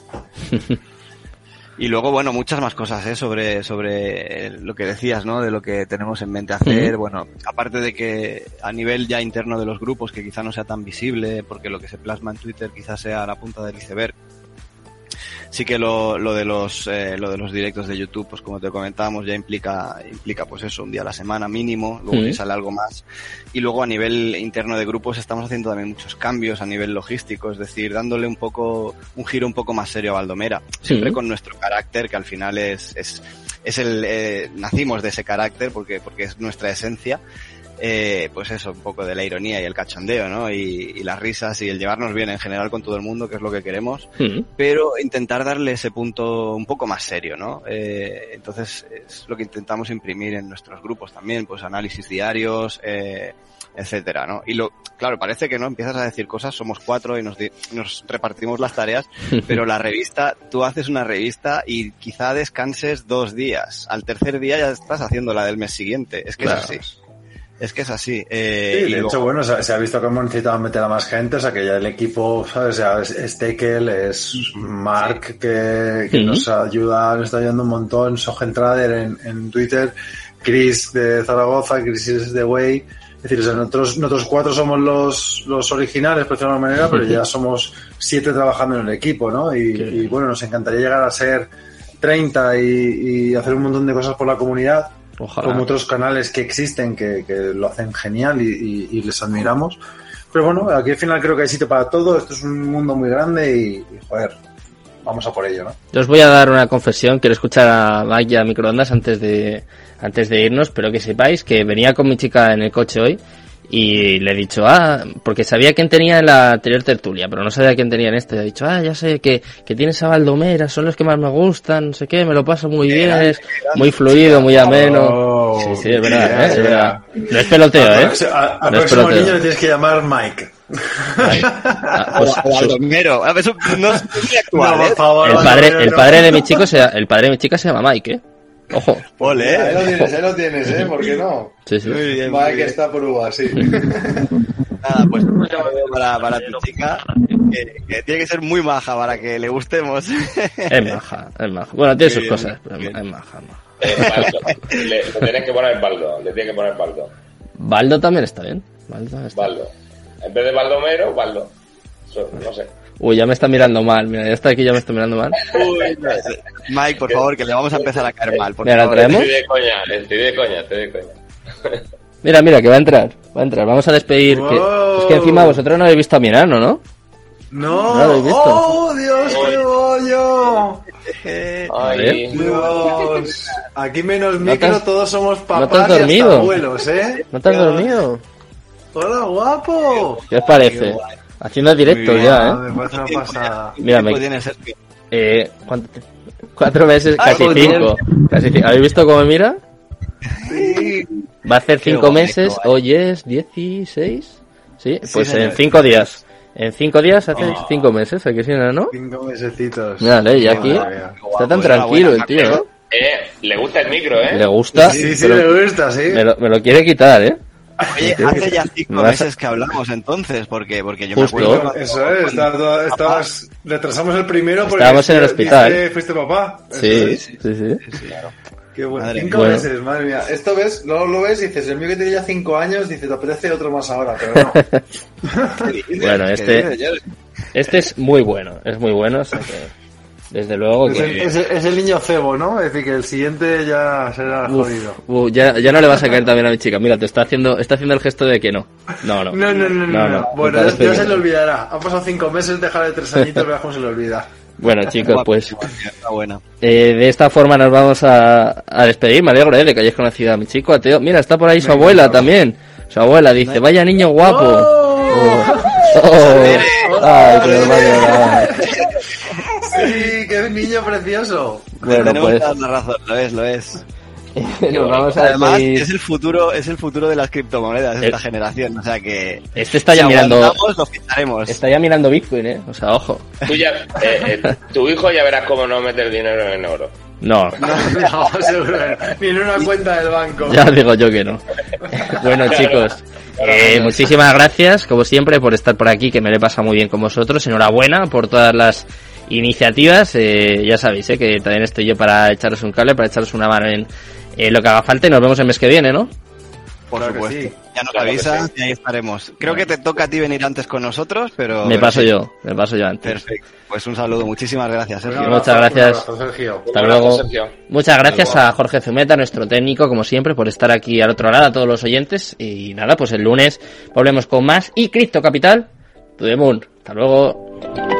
[SPEAKER 5] *laughs* Y luego, bueno, muchas más cosas, ¿eh? Sobre, sobre lo que decías, ¿no? De lo que tenemos en mente hacer. Bueno, aparte de que a nivel ya interno de los grupos, que quizá no sea tan visible, porque lo que se plasma en Twitter quizás sea la punta del iceberg. Sí que lo, lo de los, eh, lo de los directos de YouTube, pues como te comentábamos, ya implica, implica pues eso, un día a la semana mínimo, luego si sale algo más. Y luego a nivel interno de grupos estamos haciendo también muchos cambios a nivel logístico, es decir, dándole un poco, un giro un poco más serio a Valdomera. Siempre
[SPEAKER 1] Sí.
[SPEAKER 5] con nuestro carácter, que al final es, es, es el, eh, nacimos de ese carácter porque, porque es nuestra esencia. Eh, pues eso, un poco de la ironía y el cachondeo, ¿no? Y, y las risas y el llevarnos bien en general con todo el mundo, que es lo que queremos
[SPEAKER 1] Mm.
[SPEAKER 5] pero intentar darle ese punto un poco más serio, ¿no? Eh, entonces es lo que intentamos imprimir en nuestros grupos también, pues análisis diarios, eh, etcétera, ¿no? Y lo, claro, parece que no empiezas a decir cosas, somos cuatro y nos, di- nos repartimos las tareas, *laughs* pero la revista, tú haces una revista y quizá descanses dos días, al tercer día ya estás haciendo la del mes siguiente, es que
[SPEAKER 1] Claro.
[SPEAKER 5] es así. Es que es así. Eh,
[SPEAKER 2] Sí,
[SPEAKER 5] y
[SPEAKER 2] de
[SPEAKER 5] luego-
[SPEAKER 2] hecho, bueno, se, se ha visto que hemos necesitado meter a más gente, o sea, que ya el equipo, ¿sabes? O sea, es, es Tekel, es Mark, que, que
[SPEAKER 1] Sí.
[SPEAKER 2] nos ayuda, nos está ayudando un montón, Sogen Trader en, en Twitter, Chris de Zaragoza, Chris is the Way. Es decir, o sea, nosotros, nosotros cuatro somos los, los originales, por decirlo de alguna manera, pero ya somos siete trabajando en el equipo, ¿no? Y, y, bueno, nos encantaría llegar a ser 30 y, y hacer un montón de cosas por la comunidad
[SPEAKER 1] Ojalá.
[SPEAKER 2] como otros canales que existen que, que lo hacen genial y, y- y les admiramos. Pero bueno, aquí al final creo que hay sitio para todo. Esto es un mundo muy grande y, y, joder, vamos a por ello, ¿no?
[SPEAKER 1] Yo os voy a dar una confesión, quiero escuchar a Mike y a Microondas antes de, antes de irnos, pero que sepáis que venía con mi chica en el coche hoy y le he dicho, ah, porque sabía quién tenía en la anterior tertulia, pero no sabía quién tenía en este. Le he dicho, ah, ya sé que, que tienes a Baldomera, son los que más me gustan, no sé qué, me lo paso muy bien, es muy fluido, muy ameno.
[SPEAKER 2] Oh,
[SPEAKER 1] Sí, sí, es verdad,
[SPEAKER 2] yeah,
[SPEAKER 1] ¿eh? es
[SPEAKER 2] yeah.
[SPEAKER 1] verdad. No es peloteo,
[SPEAKER 2] Al
[SPEAKER 1] ¿eh?
[SPEAKER 2] próximo- a- al
[SPEAKER 1] No es
[SPEAKER 2] próximo
[SPEAKER 1] peloteo.
[SPEAKER 2] niño le tienes que llamar Mike. *laughs*
[SPEAKER 1] Ah, pues,
[SPEAKER 5] o Baldomero. A ver, Eso no es muy actual,
[SPEAKER 2] No,
[SPEAKER 5] ¿eh?
[SPEAKER 2] por favor,
[SPEAKER 1] el
[SPEAKER 2] no,
[SPEAKER 1] padre,
[SPEAKER 2] no,
[SPEAKER 1] el
[SPEAKER 2] no.
[SPEAKER 1] padre de mi chico se, el padre de mi chica se llama Mike, ¿eh? Ojo.
[SPEAKER 5] Ole,
[SPEAKER 2] Ahí lo tienes, ahí lo tienes, ¿eh? ¿Por qué no?
[SPEAKER 1] Sí, sí.
[SPEAKER 5] Muy bien, muy
[SPEAKER 2] Mike
[SPEAKER 5] bien.
[SPEAKER 2] está por uvas, sí.
[SPEAKER 5] Nada, pues un saludo para, para tu chica, que, que tiene que ser muy maja para que le gustemos.
[SPEAKER 1] Es maja, es maja. Bueno, tiene sus
[SPEAKER 5] bien,
[SPEAKER 1] cosas, pero es
[SPEAKER 5] bien.
[SPEAKER 1] maja, es maja.
[SPEAKER 4] Eh, Baldo. Le, le tienes que poner Baldo. Le tienes que poner Baldo.
[SPEAKER 1] Baldo también está bien. Baldo también está.
[SPEAKER 4] Baldo. En vez de Baldomero, Baldo. No sé.
[SPEAKER 1] Uy, ya me está mirando mal. Mira, ya está aquí, ya me está mirando mal.
[SPEAKER 5] Uy, no. Mike, por favor, que le vamos a empezar a caer mal. Por
[SPEAKER 1] Mira, la
[SPEAKER 5] favor.
[SPEAKER 1] traemos.
[SPEAKER 4] Estoy de coña, estoy de coña, estoy de coña. *laughs*
[SPEAKER 1] Mira, mira, que va a entrar. Va a entrar. Vamos a despedir. que- es que encima vosotros no habéis visto a mi enano, ¿no?
[SPEAKER 2] No,
[SPEAKER 1] No lo habéis visto.
[SPEAKER 2] ¡Oh, Dios, qué bollo!
[SPEAKER 4] Ay,
[SPEAKER 2] Dios, aquí menos
[SPEAKER 1] ¿No
[SPEAKER 2] micro,
[SPEAKER 1] has-
[SPEAKER 2] todos somos
[SPEAKER 1] no te
[SPEAKER 2] papás
[SPEAKER 1] has
[SPEAKER 2] y hasta
[SPEAKER 1] dormido?
[SPEAKER 2] abuelos, ¿eh?
[SPEAKER 1] ¿No te has dormido?
[SPEAKER 2] Hola, guapo.
[SPEAKER 1] ¿Qué os parece? Haciendo directo ya, ¿eh?
[SPEAKER 2] Me parece una pasada.
[SPEAKER 1] Mira,
[SPEAKER 5] ¿Qué
[SPEAKER 1] me-? Eh, ¿cuánto te- Cuatro meses,
[SPEAKER 5] Ay,
[SPEAKER 1] casi cinco. Casi cinco. ¿Habéis visto cómo mira? Va a hacer
[SPEAKER 5] Qué
[SPEAKER 1] cinco
[SPEAKER 5] bonito,
[SPEAKER 1] meses,
[SPEAKER 5] eh.
[SPEAKER 1] hoy es 16. Sí,
[SPEAKER 5] Sí,
[SPEAKER 1] pues en cinco días. En cinco días hace
[SPEAKER 5] Oh.
[SPEAKER 1] cinco meses, aquí sí, ¿no?
[SPEAKER 2] Cinco mesecitos.
[SPEAKER 1] Mírale, y aquí
[SPEAKER 2] Madre
[SPEAKER 1] está tan
[SPEAKER 5] Guapo,
[SPEAKER 1] tranquilo el tío, ¿eh?
[SPEAKER 4] Eh, le gusta el micro, ¿eh?
[SPEAKER 1] Le gusta,
[SPEAKER 2] Sí, sí,
[SPEAKER 1] pero
[SPEAKER 2] me gusta, sí.
[SPEAKER 1] me lo, me lo quiere quitar, ¿eh?
[SPEAKER 5] Oye, *laughs* hace ya cinco meses que hablamos entonces, porque, porque yo
[SPEAKER 1] Justo.
[SPEAKER 5] me acuerdo
[SPEAKER 2] Eso es, todo- estabas, retrasamos el primero porque
[SPEAKER 1] Estábamos en el hospital.
[SPEAKER 2] dice, fuiste papá.
[SPEAKER 1] Sí,
[SPEAKER 2] es.
[SPEAKER 1] sí, sí.
[SPEAKER 2] Qué bueno.
[SPEAKER 5] Madre
[SPEAKER 2] cinco
[SPEAKER 1] mía.
[SPEAKER 2] meses, madre mía. Esto ves, luego lo ves y dices, el mío que tiene ya cinco años, dice, te apetece otro más ahora, pero no. *laughs*
[SPEAKER 1] Bueno, *laughs*
[SPEAKER 5] ¿Qué
[SPEAKER 1] este- Este es muy bueno, es muy bueno, o sea que, desde luego
[SPEAKER 2] es, el,
[SPEAKER 1] que...
[SPEAKER 2] es el- es el niño cebo, ¿no? Es decir, que el siguiente ya será
[SPEAKER 1] Uf,
[SPEAKER 2] jodido.
[SPEAKER 1] uf, ya, ya no le vas a caer también a mi chica. Mira, te está haciendo, está haciendo el gesto de que no. No, no.
[SPEAKER 2] No, no, no, no.
[SPEAKER 1] No,
[SPEAKER 2] no,
[SPEAKER 1] no,
[SPEAKER 2] Bueno, ya, se le olvidará. Han pasado cinco meses, dejarle tres añitos, verás cómo se le olvida.
[SPEAKER 1] Bueno, chicos, pues eh, de esta forma nos vamos a, a despedir. Me alegro eh, de que hayáis conocido a mi chico, a Teo. Mira, está por ahí su abuela también. Su abuela dice, vaya niño guapo.
[SPEAKER 2] ¡Oh!
[SPEAKER 1] Oh. Ay, que nos va a llorar.
[SPEAKER 2] Sí, qué niño precioso.
[SPEAKER 1] Bueno,
[SPEAKER 5] Tenemos
[SPEAKER 1] pues
[SPEAKER 5] la razón, lo es, lo es. *laughs*
[SPEAKER 1] nos vamos a
[SPEAKER 5] Además, es el futuro, es el futuro de las criptomonedas de esta
[SPEAKER 1] El-
[SPEAKER 5] generación, o sea que
[SPEAKER 1] Este está ya
[SPEAKER 5] si
[SPEAKER 1] mirando,
[SPEAKER 5] lo ficharemos.
[SPEAKER 1] está ya mirando Bitcoin, eh. O sea, ojo.
[SPEAKER 4] Tú ya, eh, eh, tu hijo ya verás cómo no meter dinero en oro.
[SPEAKER 1] No, *laughs*
[SPEAKER 2] No, no, seguro. Ni en una cuenta del banco.
[SPEAKER 1] Ya os digo yo que no. *laughs* bueno, chicos, eh, muchísimas gracias, como siempre, por estar por aquí, que me le pasa muy bien con vosotros. Enhorabuena por todas las iniciativas. eh, ya sabéis, eh, que también estoy yo para echaros un cable, para echaros una mano en eh, lo que haga falta y nos vemos el mes que viene, ¿no?
[SPEAKER 5] Por
[SPEAKER 2] Claro
[SPEAKER 5] supuesto.
[SPEAKER 2] sí.
[SPEAKER 5] Ya nos
[SPEAKER 4] Claro
[SPEAKER 5] avisas
[SPEAKER 4] sí.
[SPEAKER 5] y ahí estaremos. Creo que te toca a ti venir antes con nosotros, pero...
[SPEAKER 1] me
[SPEAKER 5] pero
[SPEAKER 1] paso
[SPEAKER 5] sí.
[SPEAKER 1] yo, me paso yo antes.
[SPEAKER 5] Perfecto. Pues un saludo. Muchísimas gracias, Sergio.
[SPEAKER 1] Muchas gracias.
[SPEAKER 2] abrazo, Sergio.
[SPEAKER 1] Hasta
[SPEAKER 4] abrazo,
[SPEAKER 1] luego.
[SPEAKER 4] Sergio.
[SPEAKER 1] Muchas gracias
[SPEAKER 4] Hasta luego.
[SPEAKER 1] a Jorge Zumeta, nuestro técnico, como siempre, por estar aquí al otro lado, a todos los oyentes. Y nada, pues el lunes volvemos con más. Y Cripto Capital, moon. Hasta luego.